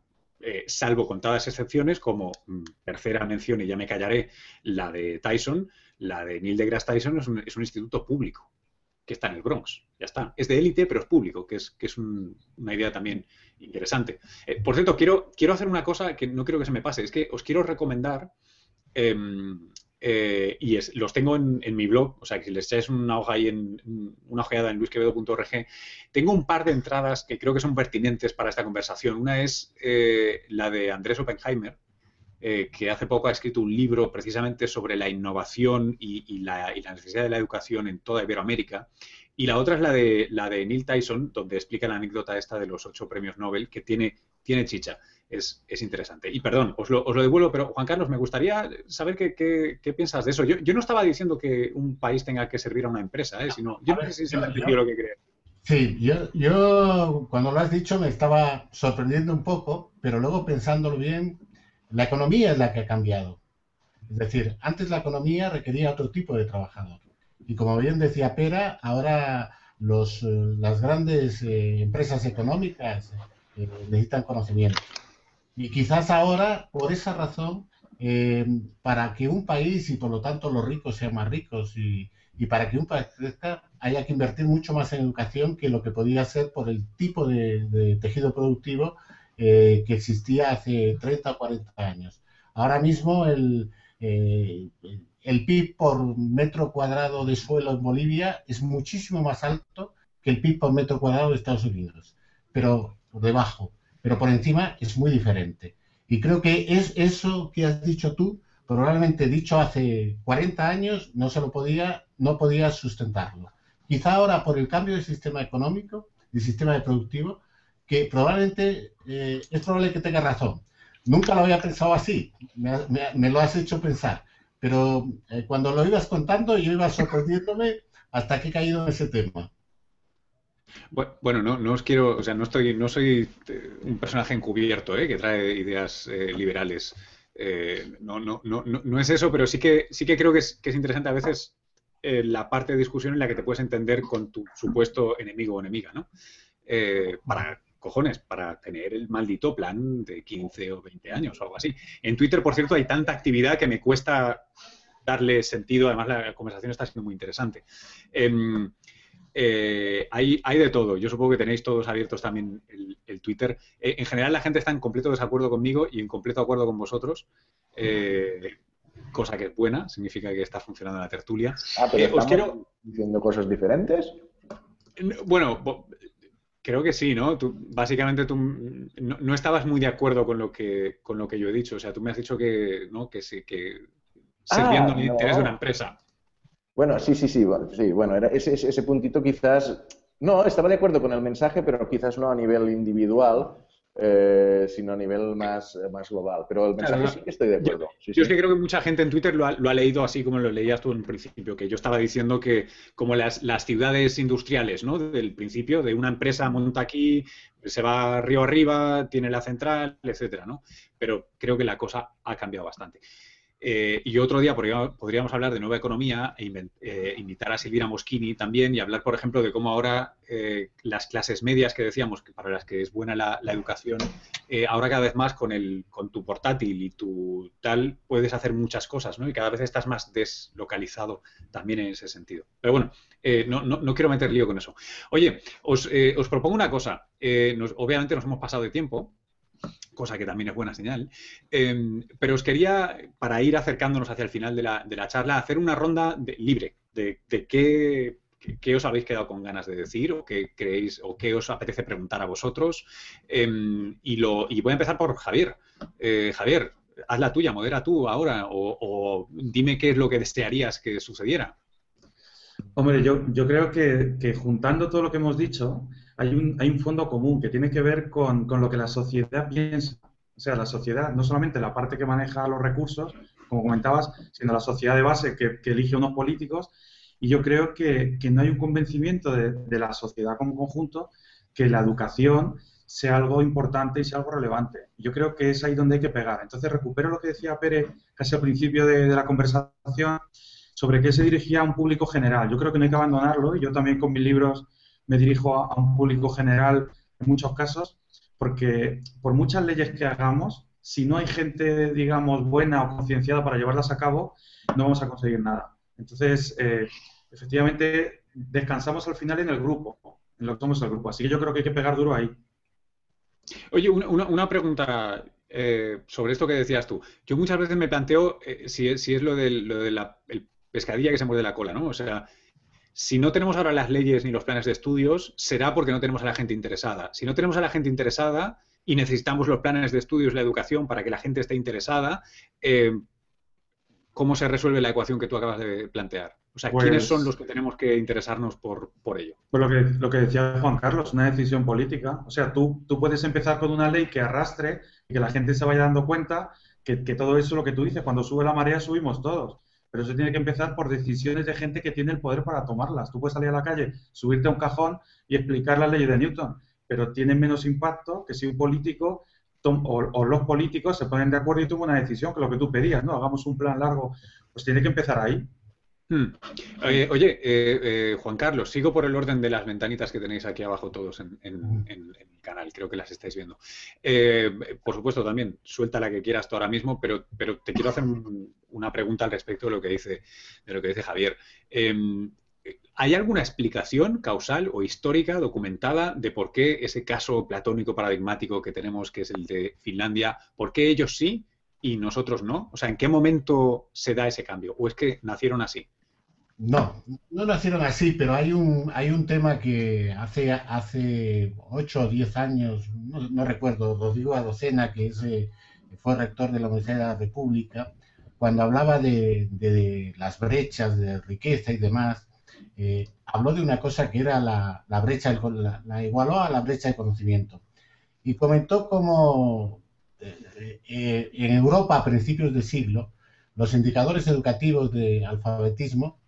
eh, salvo contadas excepciones, como mm, tercera mención, y ya me callaré, la de Tyson, la de Neil deGrasse Tyson es un, instituto público que está en el Bronx. Ya está. Es de élite, pero es público, que es, que es una idea también interesante. Eh, por cierto, quiero, quiero hacer una cosa que no creo que se me pase. Es que os quiero recomendar em, eh, y los tengo en, mi blog, o sea que si les echáis una hoja ahí en, una ojeada en luisquevedo.org, tengo un par de entradas que creo que son pertinentes para esta conversación. Una es eh, la de Andrés Oppenheimer, eh, que hace poco ha escrito un libro precisamente sobre la innovación y, la, necesidad de la educación en toda Iberoamérica. Y la otra es la de, la de Neil Tyson, donde explica la anécdota esta de los ocho premios Nobel, que tiene, tiene chicha es, interesante. Y perdón, os lo, os lo, devuelvo, pero Juan Carlos, me gustaría saber qué, qué, piensas de eso. Yo, yo, no estaba diciendo que un país tenga que servir a una empresa, ¿eh? sino yo no sé si se entendió lo que crees. Sí, yo, yo cuando lo has dicho me estaba sorprendiendo un poco, pero luego pensándolo bien, la economía es la que ha cambiado. Es decir, antes la economía requería otro tipo de trabajador. Y como bien decía Pera, ahora los, eh, las grandes eh, empresas económicas necesitan conocimiento. Y quizás ahora, por esa razón, eh, para que un país y por lo tanto los ricos sean más ricos y, para que un país crezca, haya que invertir mucho más en educación que lo que podía ser por el tipo de, tejido productivo eh, que existía hace 30 o 40 años. Ahora mismo el, eh, el PIB por metro cuadrado de suelo en Bolivia es muchísimo más alto que el PIB por metro cuadrado de Estados Unidos, pero debajo pero por encima es muy diferente. Y creo que es eso que has dicho tú, probablemente dicho hace 40 años, no se lo podía, no podía sustentarlo. Quizá ahora por el cambio del sistema económico, del sistema de productivo, que probablemente eh, es probable que tenga razón. Nunca lo había pensado así, me, lo has hecho pensar, pero eh, cuando lo ibas contando yo iba sorprendiéndome hasta que he caído en ese tema. Bueno, no, no os quiero, o sea, no estoy, no soy eh, un personaje encubierto, ¿eh? que trae ideas eh, liberales. no, no, no, no, es eso, pero sí que, sí que creo que es, que es interesante a veces la parte de discusión en la que te puedes entender con tu supuesto enemigo o enemiga, ¿no? para cojones, para tener el maldito plan de 15 o 20 años o algo así. En Twitter, por cierto, hay tanta actividad que me cuesta darle sentido. Además, la conversación está siendo muy interesante. Em, eh, hay, hay, de todo. Yo supongo que tenéis todos abiertos también el, Twitter. Eh, en general, la gente está en completo desacuerdo conmigo y en completo acuerdo con vosotros. Eh, cosa que es buena, significa que está funcionando la tertulia. Ah, pero os quiero... diciendo cosas diferentes. Bueno, creo que sí, ¿no? Tú, básicamente tú no, estabas muy de acuerdo con lo que con lo que yo he dicho. O sea, tú me has dicho que, ¿no? que sí, que sirviendo ah, el interés de una empresa. Bueno, sí, sí, sí, bueno, sí, bueno, era ese, ese, puntito quizás, no, estaba de acuerdo con el mensaje, pero quizás no a nivel individual, eh, sino a nivel más, más global. Pero el mensaje sí que estoy de acuerdo. Yo, es que creo que mucha gente en Twitter lo ha, leído así como lo leías tú en principio, que yo estaba diciendo que como las, las ciudades industriales, ¿no? Del principio, de una empresa monta aquí, se va río arriba, tiene la central, etcétera, ¿no? Pero creo que la cosa ha cambiado bastante. Eh, y otro día podríamos hablar de nueva economía e eh, invitar a Silvina Moschini también y hablar, por ejemplo, de cómo ahora eh, las clases medias que decíamos, que para las que es buena la, educación, ahora cada vez más con, el, con tu portátil y tu tal puedes hacer muchas cosas, ¿no? Y cada vez estás más deslocalizado también en ese sentido. Pero bueno, no, no, quiero meter lío con eso. Oye, os, os propongo una cosa. obviamente nos hemos pasado de tiempo, cosa que también es buena señal. Em, pero os quería, para ir acercándonos hacia el final de la, de la charla, hacer una ronda libre de, qué, qué, os habéis quedado con ganas de decir o qué creéis o qué os apetece preguntar a vosotros. Em, y, lo, y voy a empezar por Javier. Eh, Javier, haz la tuya, modera tú ahora o, dime qué es lo que desearías que sucediera. Hombre, yo, yo creo que, que juntando todo lo que hemos dicho, hay un, fondo común que tiene que ver con, con, lo que la sociedad piensa. O sea, la sociedad, no solamente la parte que maneja los recursos, como comentabas, sino la sociedad de base que, elige unos políticos. Y yo creo que, que no hay un convencimiento de, de, la sociedad como conjunto que la educación sea algo importante y sea algo relevante. Yo creo que es ahí donde hay que pegar. Entonces recupero lo que decía Pérez casi al principio de, de la conversación sobre que se dirigía a un público general. Yo creo que no hay que abandonarlo. Yo también con mis libros me dirijo a, un público general en muchos casos, porque por muchas leyes que hagamos, si no hay gente, digamos, buena o concienciada para llevarlas a cabo, no vamos a conseguir nada. Entonces, eh, efectivamente, descansamos al final en el grupo, en lo que somos el grupo. Así que yo creo que hay que pegar duro ahí. Oye, una, pregunta eh, sobre esto que decías tú. Yo muchas veces me planteo eh, si, es, lo, de, lo de la pescadilla que se muerde la cola, ¿no? O sea, si no tenemos ahora las leyes ni los planes de estudios, será porque no tenemos a la gente interesada. Si no tenemos a la gente interesada y necesitamos los planes de estudios, la educación para que la gente esté interesada, eh, ¿cómo se resuelve la ecuación que tú acabas de plantear? O sea, ¿quiénes pues son los que tenemos que interesarnos por, ello? Pues lo que, lo que decía Juan Carlos, una decisión política. O sea, tú, tú puedes empezar con una ley que arrastre y que la gente se vaya dando cuenta que, que todo eso, lo que tú dices, cuando sube la marea subimos todos pero eso tiene que empezar por decisiones de gente que tiene el poder para tomarlas. Tú puedes salir a la calle, subirte a un cajón y explicar la ley de Newton, pero tiene menos impacto que si un político o, los políticos se ponen de acuerdo y toman una decisión, que lo que tú pedías, ¿no? Hagamos un plan largo. Pues tiene que empezar ahí. Hmm. oye, eh, eh, Juan Carlos, sigo por el orden de las ventanitas que tenéis aquí abajo todos en, el canal, creo que las estáis viendo. Eh, por supuesto, también, suelta la que quieras tú ahora mismo, pero, pero te quiero hacer una pregunta al respecto de lo que dice, de lo que dice Javier. Em, ¿Hay alguna explicación causal o histórica documentada de por qué ese caso platónico paradigmático que tenemos, que es el de Finlandia, por qué ellos sí y nosotros no? O sea, ¿en qué momento se da ese cambio? ¿O es que nacieron así? No, no nacieron así, pero hay un, hay un tema que hace, hace 8 o 10 años, no, recuerdo, Rodrigo Adocena, que es, eh, fue rector de la Universidad de la República, cuando hablaba de, las brechas de riqueza y demás, eh, habló de una cosa que era la, la brecha, la, la, a la brecha de conocimiento. Y comentó cómo eh, en Europa a principios del siglo, los indicadores educativos de alfabetismo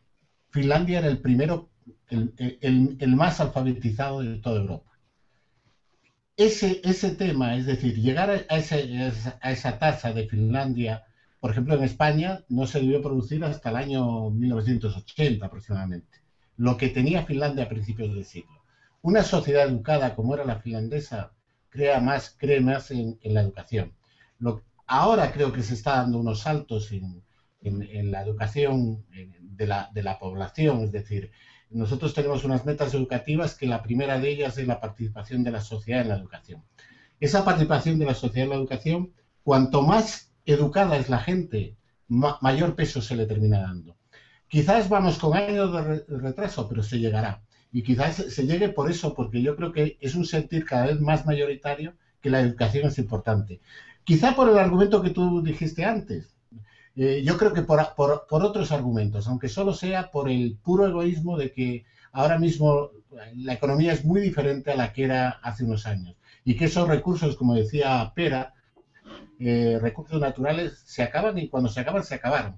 Finlandia era el primero, el, más alfabetizado de toda Europa. Ese, tema, es decir, llegar a, a esa tasa de Finlandia, por ejemplo, en España no se debió producir hasta el año 1980 aproximadamente, lo que tenía Finlandia a principios del siglo. Una sociedad educada como era la finlandesa crea más, cree más en, la educación. ahora creo que se está dando unos saltos en, en, la educación de la, de la población, es decir, nosotros tenemos unas metas educativas que la primera de ellas es la participación de la sociedad en la educación. Esa participación de la sociedad en la educación, cuanto más educada es la gente, mayor peso se le termina dando. Quizás vamos con años de retraso, pero se llegará. Y quizás se llegue por eso, porque yo creo que es un sentir cada vez más mayoritario que la educación es importante. Quizá por el argumento que tú dijiste antes, eh, yo creo que por, otros argumentos, aunque solo sea por el puro egoísmo de que ahora mismo la economía es muy diferente a la que era hace unos años. y que esos recursos, como decía Pera, eh, recursos naturales se acaban y cuando se acaban, se acabaron.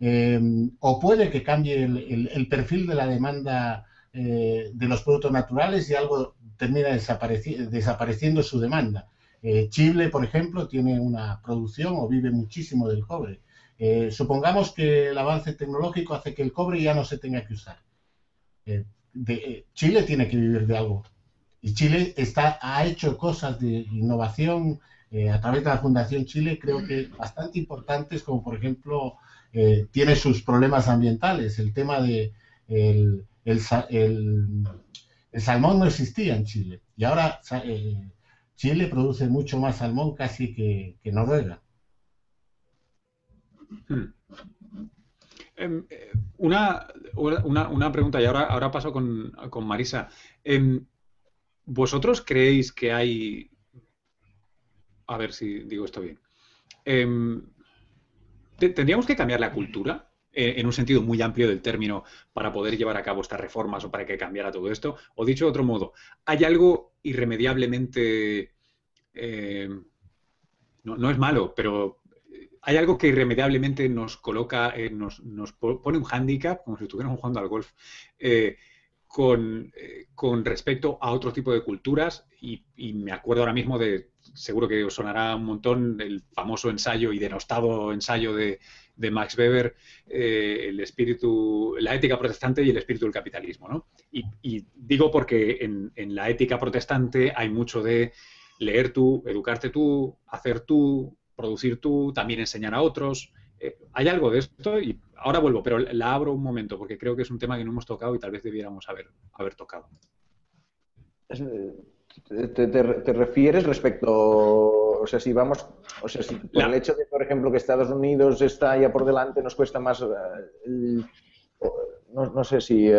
Eh, o puede que cambie el, perfil de la demanda de los productos naturales y algo termina desapareciendo su demanda. Chile, por ejemplo, tiene una producción o vive muchísimo del cobre. Supongamos que el avance tecnológico hace que el cobre ya no se tenga que usar. Chile tiene que vivir de algo y Chile está, ha hecho cosas de innovación eh, a través de la Fundación Chile, creo que bastante importantes, como por ejemplo, eh, tiene sus problemas ambientales. El tema de el, salmón no existía en Chile y ahora eh, Chile produce mucho más salmón casi que, Noruega. Em, una, una, una, pregunta y ahora, ahora paso con, con Marisa. Em, ¿Vosotros creéis que hay... A ver si digo esto bien. Em, ¿Tendríamos que cambiar la cultura eh, en un sentido muy amplio del término para poder llevar a cabo estas reformas o para que cambiara todo esto? O dicho de otro modo, ¿hay algo irremediablemente... Em, no, es malo, pero hay algo que irremediablemente nos coloca, eh, nos, pone un hándicap, como si estuviéramos jugando al golf, eh, eh, con, respecto a otro tipo de culturas y, me acuerdo ahora mismo de, seguro que sonará un montón, el famoso ensayo y denostado ensayo de, Max Weber, eh, el espíritu, la ética protestante y el espíritu del capitalismo. ¿no? Y, digo porque en la ética protestante hay mucho de leer tú, educarte tú, hacer tú, producir tú, también enseñar a otros. Eh, hay algo de esto y ahora vuelvo, pero la abro un momento porque creo que es un tema que no hemos tocado y tal vez debiéramos haber, haber tocado. ¿Te, refieres respecto, o sea, si vamos, o sea, si por el hecho de, por ejemplo, que Estados Unidos está ya por delante, nos cuesta más, eh, no, sé si...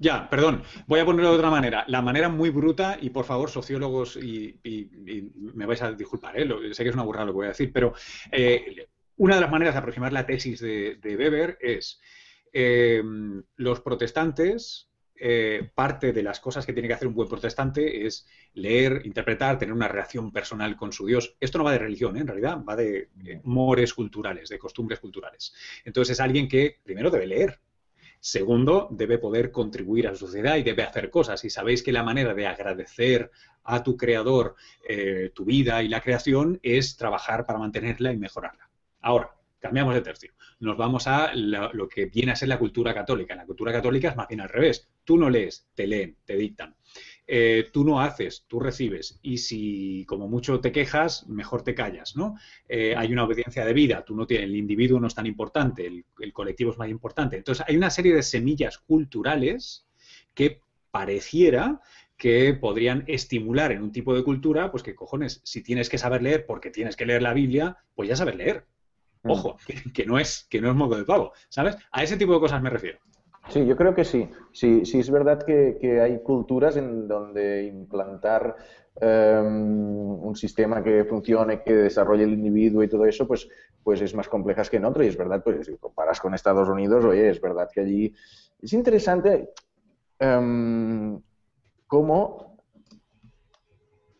Ya, perdón, voy a ponerlo de otra manera. La manera muy bruta, y por favor, sociólogos, y, me vais a disculpar, ¿eh? sé que es una burrada lo que voy a decir, pero eh, una de las maneras de aproximar la tesis de, Weber es eh, los protestantes, eh, parte de las cosas que tiene que hacer un buen protestante es leer, interpretar, tener una relación personal con su Dios. Esto no va de religión, en realidad, va de mores culturales, de costumbres culturales. Entonces es alguien que primero debe leer, Segundo, debe poder contribuir a la sociedad y debe hacer cosas. Y sabéis que la manera de agradecer a tu creador tu vida y la creación es trabajar para mantenerla y mejorarla. Ahora, cambiamos de tercio. Nos vamos a lo, que viene a ser la cultura católica. La cultura católica es más bien al revés. Tú no lees, te leen, te dictan. Eh, tú no haces, tú recibes. Y si como mucho te quejas, mejor te callas, ¿no? Eh, hay una obediencia de vida. Tú no tienes, el individuo no es tan importante, el, el colectivo es más importante. Entonces, hay una serie de semillas culturales que pareciera que podrían estimular en un tipo de cultura, pues que cojones, si tienes que saber leer porque tienes que leer la Biblia, pues ya saber leer. Ojo, que, no es, que no es modo de pavo, ¿sabes? A ese tipo de cosas me refiero. Sí, yo creo que sí. Sí, sí es verdad que, hay culturas en donde implantar em, un sistema que funcione, que desarrolle el individuo y todo eso, pues, pues es más complejas que en otro. Y es verdad, pues si comparas con Estados Unidos, oye, es verdad que allí es interesante um, cómo,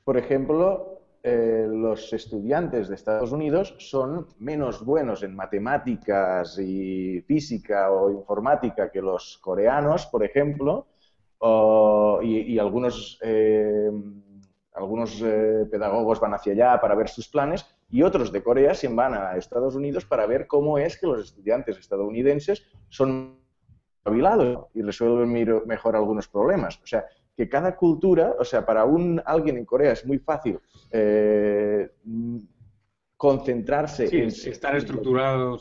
por ejemplo, eh, los estudiantes de Estados Unidos son menos buenos en matemáticas y física o informática que los coreanos, por ejemplo, y, algunos, eh, algunos eh, pedagogos van hacia allá para ver sus planes y otros de Corea se van a Estados Unidos para ver cómo es que los estudiantes estadounidenses son habilados y resuelven mejor algunos problemas. O sea, que cada cultura, o sea, para un alguien en Corea es muy fácil eh, concentrarse en estar estructurado,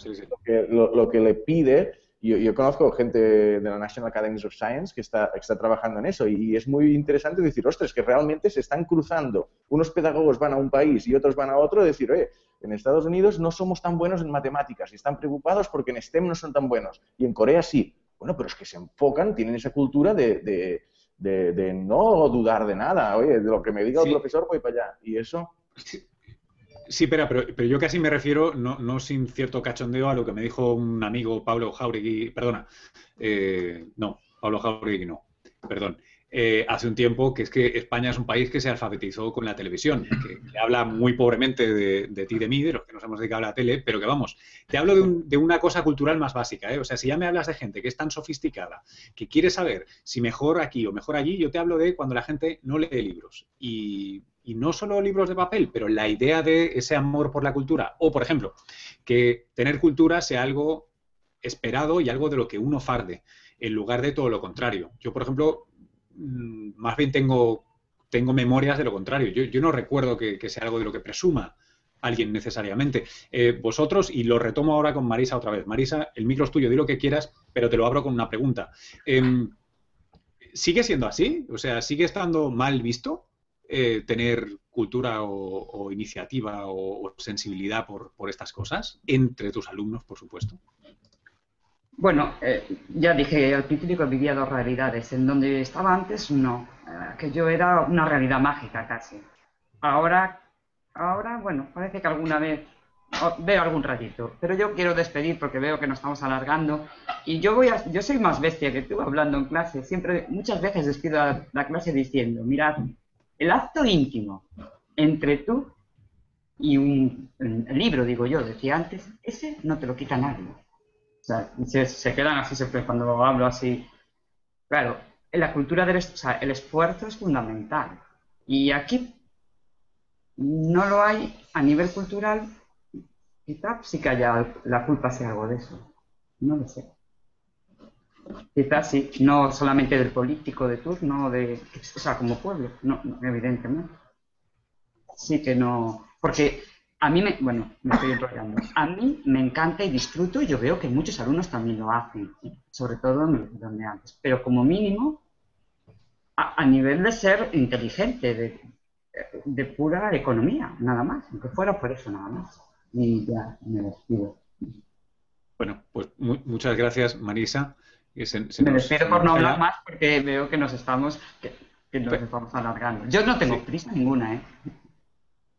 lo, que, le pide. Yo, yo, conozco gente de la National Academies of Science que está, está trabajando en eso y, es muy interesante decir, ostras, que realmente se están cruzando. Unos pedagogos van a un país y otros van a otro, decir, oye, en Estados Unidos no somos tan buenos en matemáticas y están preocupados porque en STEM no son tan buenos. Y en Corea sí. Bueno, pero es que se enfocan, tienen esa cultura de de, no dudar de nada. Oye, de lo que me diga el profesor voy para allá. Y eso... Sí. pero, pero, yo casi me refiero, no, no, sin cierto cachondeo, a lo que me dijo un amigo Pablo Jauregui, perdona, eh, no, Pablo Jauregui no, perdón. Eh, hace un tiempo, que es que España es un país que se alfabetizó con la televisión, que, habla muy pobremente de, ti de mí, de los que nos hemos dedicado a la tele, pero que vamos, te hablo de, una cosa cultural más básica, ¿eh? o sea, si ya me hablas de gente que es tan sofisticada, que quiere saber si mejor aquí o mejor allí, yo te hablo de cuando la gente no lee libros. Y, y no solo libros de papel, pero la idea de ese amor por la cultura, o por ejemplo, que tener cultura sea algo esperado y algo de lo que uno farde, en lugar de todo lo contrario. Yo, por ejemplo, más bien tengo, tengo memorias de lo contrario. Yo, no recuerdo que, sea algo de lo que presuma alguien necesariamente. Eh, vosotros, y lo retomo ahora con Marisa otra vez. Marisa, el micro es tuyo, di lo que quieras, pero te lo abro con una pregunta. Em, ¿Sigue siendo así? O sea, ¿sigue estando mal visto eh, tener cultura o, iniciativa o, sensibilidad por estas cosas? Entre tus alumnos, por supuesto. Bueno, eh, ya dije al principio que vivía dos realidades. En donde estaba antes, no. Eh, que yo era una realidad mágica casi. Ahora, ahora, bueno, parece que alguna vez veo algún ratito. Pero yo quiero despedir porque veo que nos estamos alargando. Y yo voy a, yo soy más bestia que tú hablando en clase. Siempre, muchas veces despido a la clase diciendo, mirad, el acto íntimo entre tú y un libro, digo yo, decía antes, ese no te lo quita nadie sea, se, quedan así siempre cuando hablo así. Claro, en la cultura del el esfuerzo es fundamental. Y aquí no lo hay a nivel cultural. Quizás sí que haya la culpa sea algo de eso. No lo sé. Quizás sí, no solamente del político de turno, de, o sea, como pueblo, no, evidentemente. Sí que no, porque a mí me, bueno, me estoy enrollando. A mí me encanta y disfruto y yo veo que muchos alumnos también lo hacen, sobre todo donde antes. Pero como mínimo, a, nivel de ser inteligente, de, de, pura economía, nada más. Aunque fuera por eso, nada más. Y ya me despido. Bueno, pues muchas gracias, Marisa. me despido por no hablar más porque veo que nos estamos, que, nos estamos alargando. Yo no tengo prisa ninguna, ¿eh?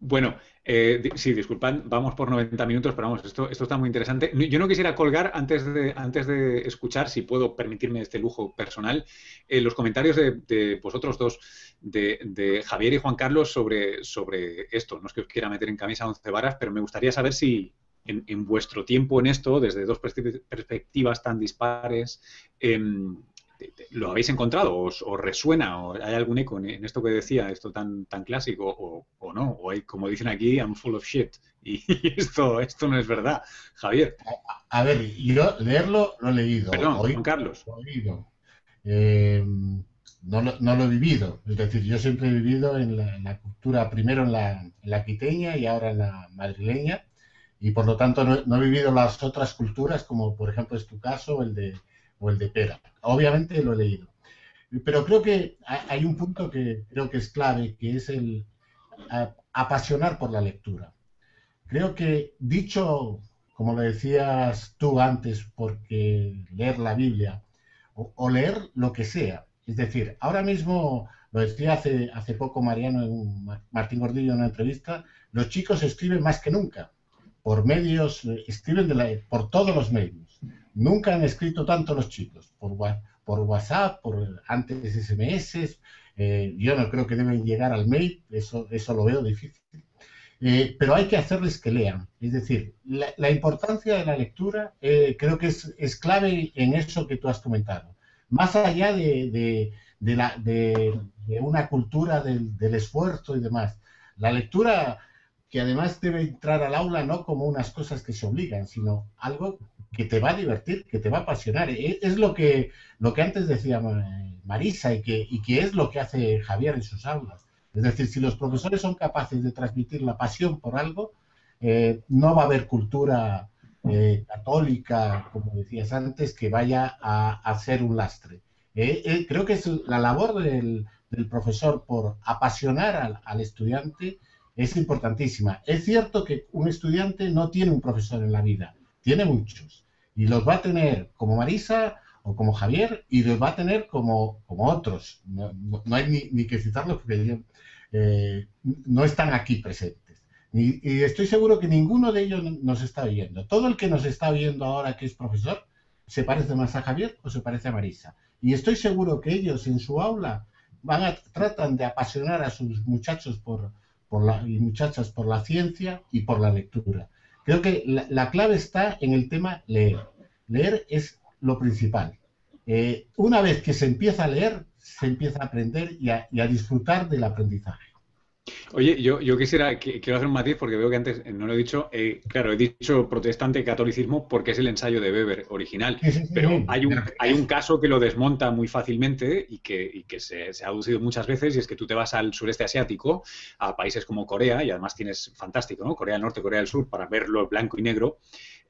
Bueno, eh, sí, disculpad, vamos por 90 minutos, pero vamos, esto, esto está muy interesante. Yo no quisiera colgar, antes de, antes de escuchar, si puedo permitirme este lujo personal, eh, los comentarios de, vosotros dos, de, Javier y Juan Carlos, sobre, sobre esto. No es que os quiera meter en camisa once varas, pero me gustaría saber si en, vuestro tiempo en esto, desde dos perspectivas tan dispares, em, ¿Lo habéis encontrado? ¿Os, resuena? ¿O hay algún eco en, esto que decía, esto tan, tan clásico? ¿O, no? ¿O hay, como dicen aquí, I'm full of shit? Y, esto, esto no es verdad. Javier. A, ver, yo leerlo lo he leído. Perdón, Juan Carlos. Eh, no, lo, he vivido. Es decir, yo siempre he vivido en la, cultura, primero en la, en la, quiteña y ahora en la madrileña. Y por lo tanto no, no, he vivido las otras culturas, como por ejemplo es tu caso, el de o el de pera. Obviamente lo he leído. Pero creo que hay un punto que creo que es clave, que es el apasionar por la lectura. Creo que dicho, como lo decías tú antes, porque leer la Biblia o, leer lo que sea, es decir, ahora mismo, lo decía hace, hace poco Mariano, Martín Gordillo en una entrevista, los chicos escriben más que nunca, por medios, escriben por todos los medios. Nunca han escrito tanto los chicos, por, por WhatsApp, por antes SMS. Eh, yo no creo que deben llegar al mail, eso, eso lo veo difícil. Eh, pero hay que hacerles que lean. Es decir, la, importancia de la lectura eh, creo que es, es, clave en eso que tú has comentado. Más allá de, de, de una cultura del, esfuerzo y demás. La lectura que además debe entrar al aula no como unas cosas que se obligan, sino algo que te va a divertir, que te va a apasionar. E, es lo que, lo que antes decía Marisa y que, y que es lo que hace Javier en sus aulas. Es decir, si los profesores son capaces de transmitir la pasión por algo, eh, no va a haber cultura eh, católica, como decías antes, que vaya a, ser un lastre. Eh, creo que es la labor del, profesor por apasionar al, al, estudiante es importantísima. Es cierto que un estudiante no tiene un profesor en la vida, tiene muchos. Y los va a tener como Marisa o como Javier y los va a tener como, como otros. No, hay ni, que citarlos porque eh, no están aquí presentes. Y, estoy seguro que ninguno de ellos nos está viendo. Todo el que nos está viendo ahora que es profesor se parece más a Javier o se parece a Marisa. Y estoy seguro que ellos en su aula van a, tratan de apasionar a sus muchachos por, por la, y muchachas por la ciencia y por la lectura. Creo que la, clave está en el tema leer. Leer es lo principal. Eh, una vez que se empieza a leer, se empieza a aprender y a disfrutar del aprendizaje. Oye, yo, yo quisiera, quiero hacer un matiz porque veo que antes no lo he dicho. Eh, claro, he dicho protestante catolicismo porque es el ensayo de Weber original, pero hay un, hay un caso que lo desmonta muy fácilmente y que, que se, ha aducido muchas veces y es que tú te vas al sureste asiático, a países como Corea, y además tienes fantástico, ¿no? Corea del Norte, Corea del Sur, para verlo blanco y negro,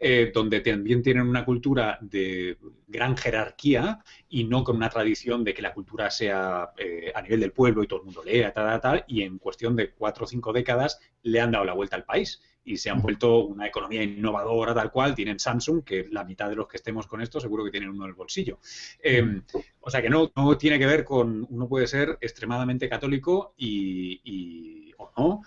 eh, donde también tienen una cultura de gran jerarquía y no con una tradición de que la cultura sea eh, a nivel del pueblo y todo el mundo lea, tal, tal, tal, y en cuestión de cuatro o cinco décadas le han dado la vuelta al país y se han vuelto una economía innovadora tal cual. Tienen Samsung, que la mitad de los que estemos con esto seguro que tienen uno en el bolsillo. Eh, o sea que no, no, tiene que ver con uno puede ser extremadamente católico y, y o no,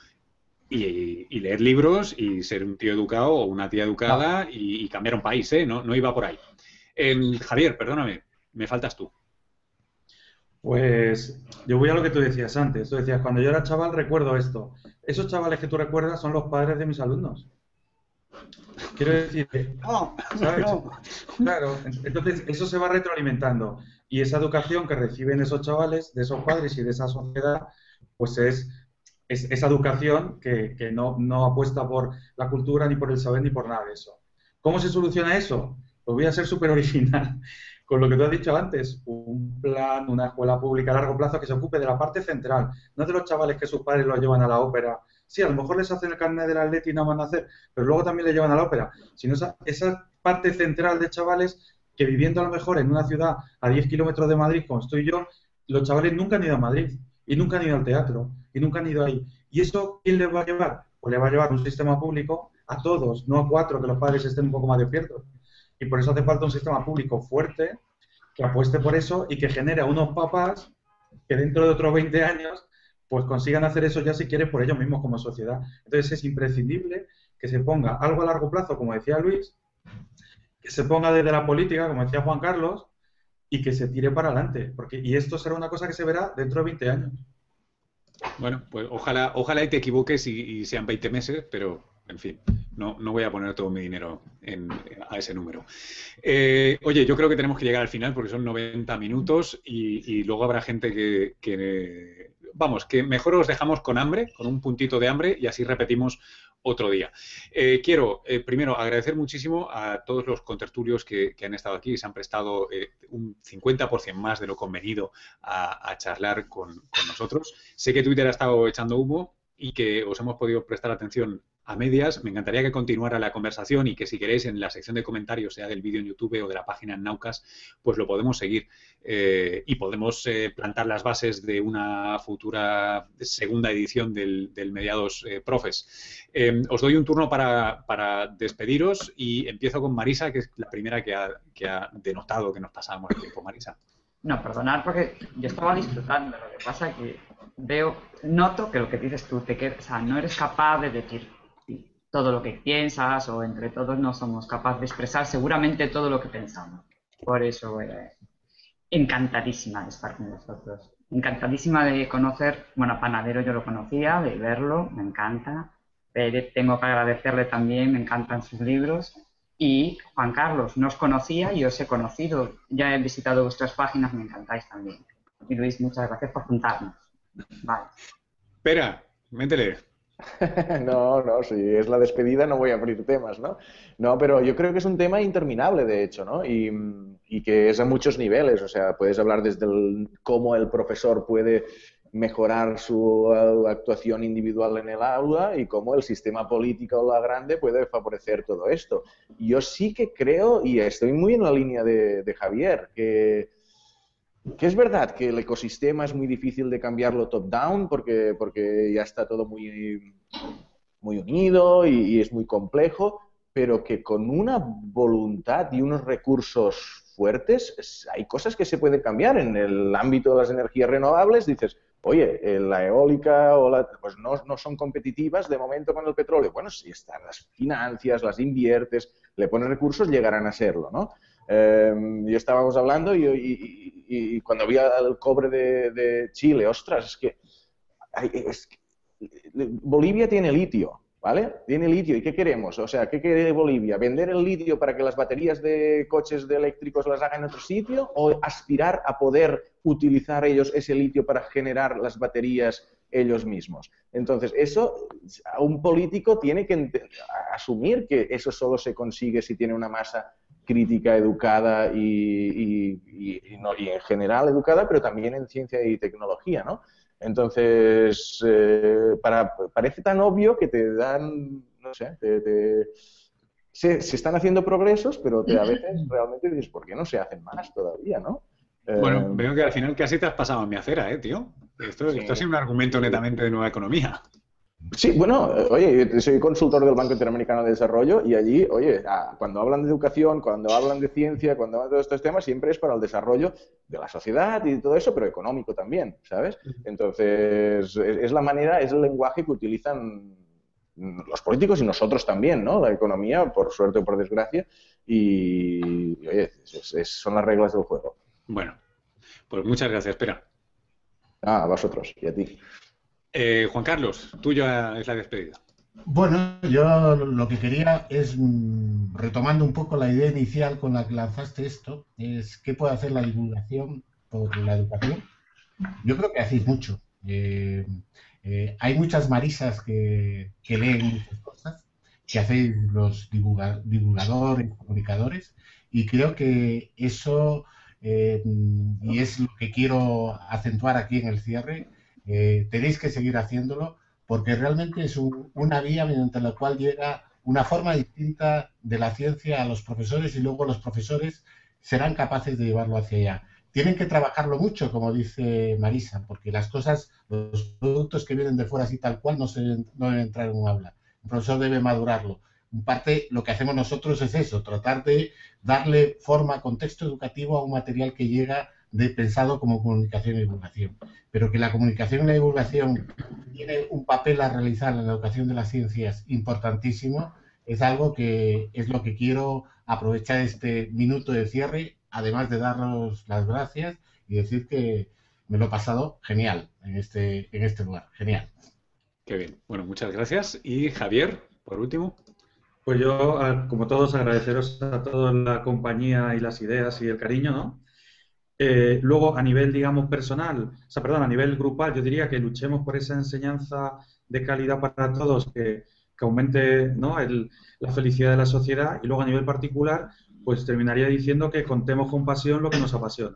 y, leer libros y ser un tío educado o una tía educada y, cambiar un país, ¿eh? No, no iba por ahí. Javier, perdóname, me faltas tú. Pues yo voy a lo que tú decías antes. Tú decías, cuando yo era chaval recuerdo esto. Esos chavales que tú recuerdas son los padres de mis alumnos. Quiero decir, ¿sabes? Claro, entonces eso se va retroalimentando. Y esa educación que reciben esos chavales, de esos padres y de esa sociedad, pues es es, esa educación que, no, apuesta por la cultura, ni por el saber, ni por nada de eso. ¿Cómo se soluciona eso? Pues voy a ser súper original con lo que tú has dicho antes, un plan, una escuela pública a largo plazo que se ocupe de la parte central, no de los chavales que sus padres los llevan a la ópera. Sí, a lo mejor les hacen el carnet del atleti y no van a hacer, pero luego también les llevan a la ópera. Sino esa, esa parte central de chavales que viviendo a lo mejor en una ciudad a 10 kilómetros de Madrid, como estoy yo, los chavales nunca han ido a Madrid y nunca han ido al teatro y nunca han ido ahí. ¿Y eso quién les va a llevar? Pues le va a llevar un sistema público a todos, no a cuatro, que los padres estén un poco más despiertos. Y por eso hace falta un sistema público fuerte que apueste por eso y que genere unos papás que dentro de otros 20 años pues consigan hacer eso ya si quieren por ellos mismos como sociedad. Entonces es imprescindible que se ponga algo a largo plazo, como decía Luis, que se ponga desde la política, como decía Juan Carlos, y que se tire para adelante. Porque, y esto será una cosa que se verá dentro de 20 años. Bueno, pues ojalá, ojalá y te equivoques y, sean 20 meses, pero en fin, no, no, voy a poner todo mi dinero a ese número. Eh, oye, yo creo que tenemos que llegar al final porque son 90 minutos y, luego habrá gente que, que, vamos, que mejor os dejamos con hambre, con un puntito de hambre y así repetimos otro día. Eh, quiero, eh, primero, agradecer muchísimo a todos los contertulios que, han estado aquí y se han prestado eh, un 50% más de lo convenido a, charlar con, nosotros. Sé que Twitter ha estado echando humo y que os hemos podido prestar atención a medias. Me encantaría que continuara la conversación y que si queréis en la sección de comentarios, sea del vídeo en YouTube o de la página en Naucas, pues lo podemos seguir eh, y podemos eh, plantar las bases de una futura segunda edición del, Mediados eh, Profes. os doy un turno para, despediros y empiezo con Marisa, que es la primera que ha, que ha denotado que nos pasábamos el tiempo. Marisa. No, perdonad porque yo estaba disfrutando, lo que pasa que veo, noto que lo que dices tú, te o sea, no eres capaz de decir todo lo que piensas o entre todos no somos capaces de expresar seguramente todo lo que pensamos. Por eso, eh, encantadísima de estar con vosotros. Encantadísima de conocer, bueno, Panadero yo lo conocía, de verlo, me encanta. Pérez tengo que agradecerle también, me encantan sus libros. Y Juan Carlos, no os conocía y os he conocido. Ya he visitado vuestras páginas, me encantáis también. Y Luis, muchas gracias por juntarnos. Vale. Espera, métele. no, no, si es la despedida no voy a abrir temas, ¿no? No, pero yo creo que es un tema interminable, de hecho, ¿no? Y, que es a muchos niveles, o sea, puedes hablar desde cómo el profesor puede mejorar su actuación individual en el aula y cómo el sistema político o la grande puede favorecer todo esto. Yo sí que creo, y estoy muy en la línea de Javier, que que es verdad que el ecosistema es muy difícil de cambiarlo top-down porque, porque ya está todo muy, muy unido y, es muy complejo, pero que con una voluntad y unos recursos fuertes hay cosas que se pueden cambiar. En el ámbito de las energías renovables dices, oye, eh, la eólica o la, pues no, no, son competitivas de momento con el petróleo. Bueno, si están las financias, las inviertes, le pones recursos, llegarán a serlo, ¿no? Eh, y estábamos hablando y, cuando había el cobre de, Chile, ostras, es que, Bolivia tiene litio, ¿vale? Tiene litio. ¿Y qué queremos? O sea, ¿qué quiere Bolivia? ¿Vender el litio para que las baterías de coches eléctricos las hagan en otro sitio? ¿O aspirar a poder utilizar ellos ese litio para generar las baterías ellos mismos. Entonces, eso, un político tiene que asumir que eso solo se consigue si tiene una masa crítica, educada y, en general educada, pero también en ciencia y tecnología, ¿no? Entonces, eh, parece tan obvio que te dan, no sé, se, están haciendo progresos, pero a veces realmente dices, ¿por qué no se hacen más todavía, no? Bueno, eh, veo que al final casi te has pasado en mi acera, ¿eh, tío? Esto, esto ha sido un argumento netamente de nueva economía. Sí, bueno, oye, soy consultor del Banco Interamericano de Desarrollo y allí, oye, ah, cuando hablan de educación, cuando hablan de ciencia, cuando hablan de todos estos temas, siempre es para el desarrollo de la sociedad y todo eso, pero económico también, ¿sabes? Entonces, es la manera, es el lenguaje que utilizan los políticos y nosotros también, ¿no? La economía, por suerte o por desgracia, y, oye, son las reglas del juego. Bueno, pues muchas gracias, espera. Ah, a vosotros y a ti. Eh, Juan Carlos, tuya es la despedida. Bueno, yo lo que quería es, mm, retomando un poco la idea inicial con la que lanzaste esto, es qué puede hacer la divulgación por la educación. Yo creo que hacéis mucho. Eh, eh, hay muchas marisas que, leen muchas cosas, que hacéis los divulgadores, comunicadores, y creo que eso eh, y es lo que quiero acentuar aquí en el cierre, tenéis que seguir haciéndolo porque realmente es una vía mediante la cual llega una forma distinta de la ciencia a los profesores y luego los profesores serán capaces de llevarlo hacia allá. Tienen que trabajarlo mucho, como dice Marisa, porque las cosas, los productos que vienen de fuera así tal cual no, deben entrar en un aula. El profesor debe madurarlo en parte lo que hacemos nosotros es eso, tratar de darle forma, contexto educativo a un material que llega de pensado como comunicación y divulgación. Pero que la comunicación y la divulgación tiene un papel a realizar en la educación de las ciencias importantísimo, es algo que es lo que quiero aprovechar este minuto de cierre, además de daros las gracias y decir que me lo he pasado genial en este, en este lugar. Genial. Qué bien. Bueno, muchas gracias. Y Javier, por último. Pues yo, como todos, agradeceros a todos la compañía y las ideas y el cariño, ¿no? Eh, luego, a nivel, digamos, personal, o sea, perdón, a nivel grupal, yo diría que luchemos por esa enseñanza de calidad para todos, que, aumente ¿no? la felicidad de la sociedad. Y luego, a nivel particular, pues terminaría diciendo que contemos con pasión lo que nos apasiona.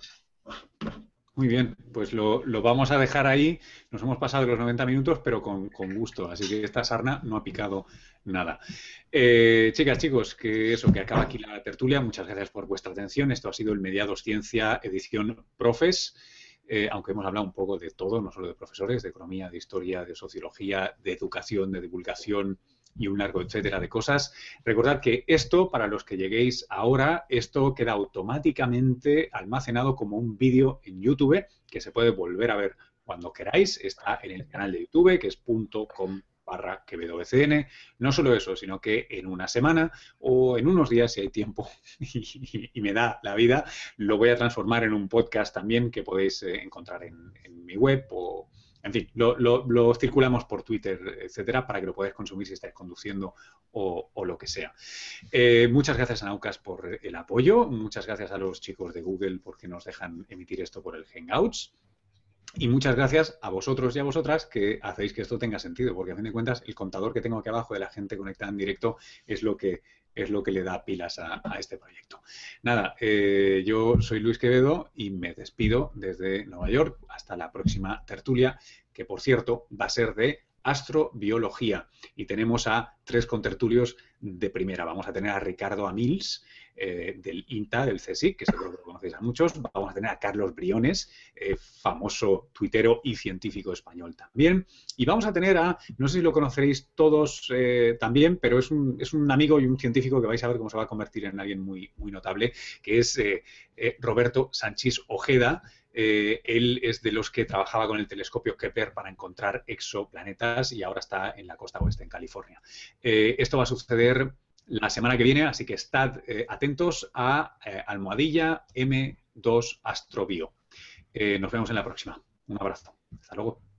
Muy bien, pues lo, vamos a dejar ahí. Nos hemos pasado los 90 minutos, pero con, gusto. Así que esta sarna no ha picado nada. Eh, chicas, chicos, que eso, que acaba aquí la tertulia. Muchas gracias por vuestra atención. Esto ha sido el Mediados Ciencia, edición Profes. Eh, aunque hemos hablado un poco de todo, no solo de profesores, de economía, de historia, de sociología, de educación, de divulgación, y un largo etcétera de cosas. Recordad que esto, para los que lleguéis ahora, esto queda automáticamente almacenado como un vídeo en YouTube que se puede volver a ver cuando queráis. Está en el canal de YouTube, que es .com barra QWCN. No solo eso, sino que en una semana o en unos días, si hay tiempo y, me da la vida, lo voy a transformar en un podcast también que podéis eh, encontrar en, en mi web o en fin, lo, circulamos por Twitter, etcétera, para que lo podáis consumir si estáis conduciendo o, lo que sea. Eh, muchas gracias a Naucas por el apoyo, muchas gracias a los chicos de Google porque nos dejan emitir esto por el Hangouts. Y muchas gracias a vosotros y a vosotras que hacéis que esto tenga sentido, porque a fin de cuentas el contador que tengo aquí abajo de la gente conectada en directo es lo que es lo que le da pilas a, este proyecto. Nada, eh, yo soy Luis Quevedo y me despido desde Nueva York. Hasta la próxima tertulia, que por cierto va a ser de astrobiología. Y tenemos a tres contertulios de primera. Vamos a tener a Ricardo Amils, eh, del INTA, del CSIC, que seguro que lo conocéis a muchos. Vamos a tener a Carlos Briones, eh, famoso tuitero y científico español también. Y vamos a tener a, no sé si lo conoceréis todos eh, también, pero es un, es un, amigo y un científico que vais a ver cómo se va a convertir en alguien muy, muy notable, que es Roberto Sánchez Ojeda. él es de los que trabajaba con el telescopio Kepler para encontrar exoplanetas y ahora está en la costa oeste, en California. esto va a suceder la semana que viene, así que estad eh, atentos a eh, almohadilla M 2 Astrobio. nos vemos en la próxima. Un abrazo. Hasta luego.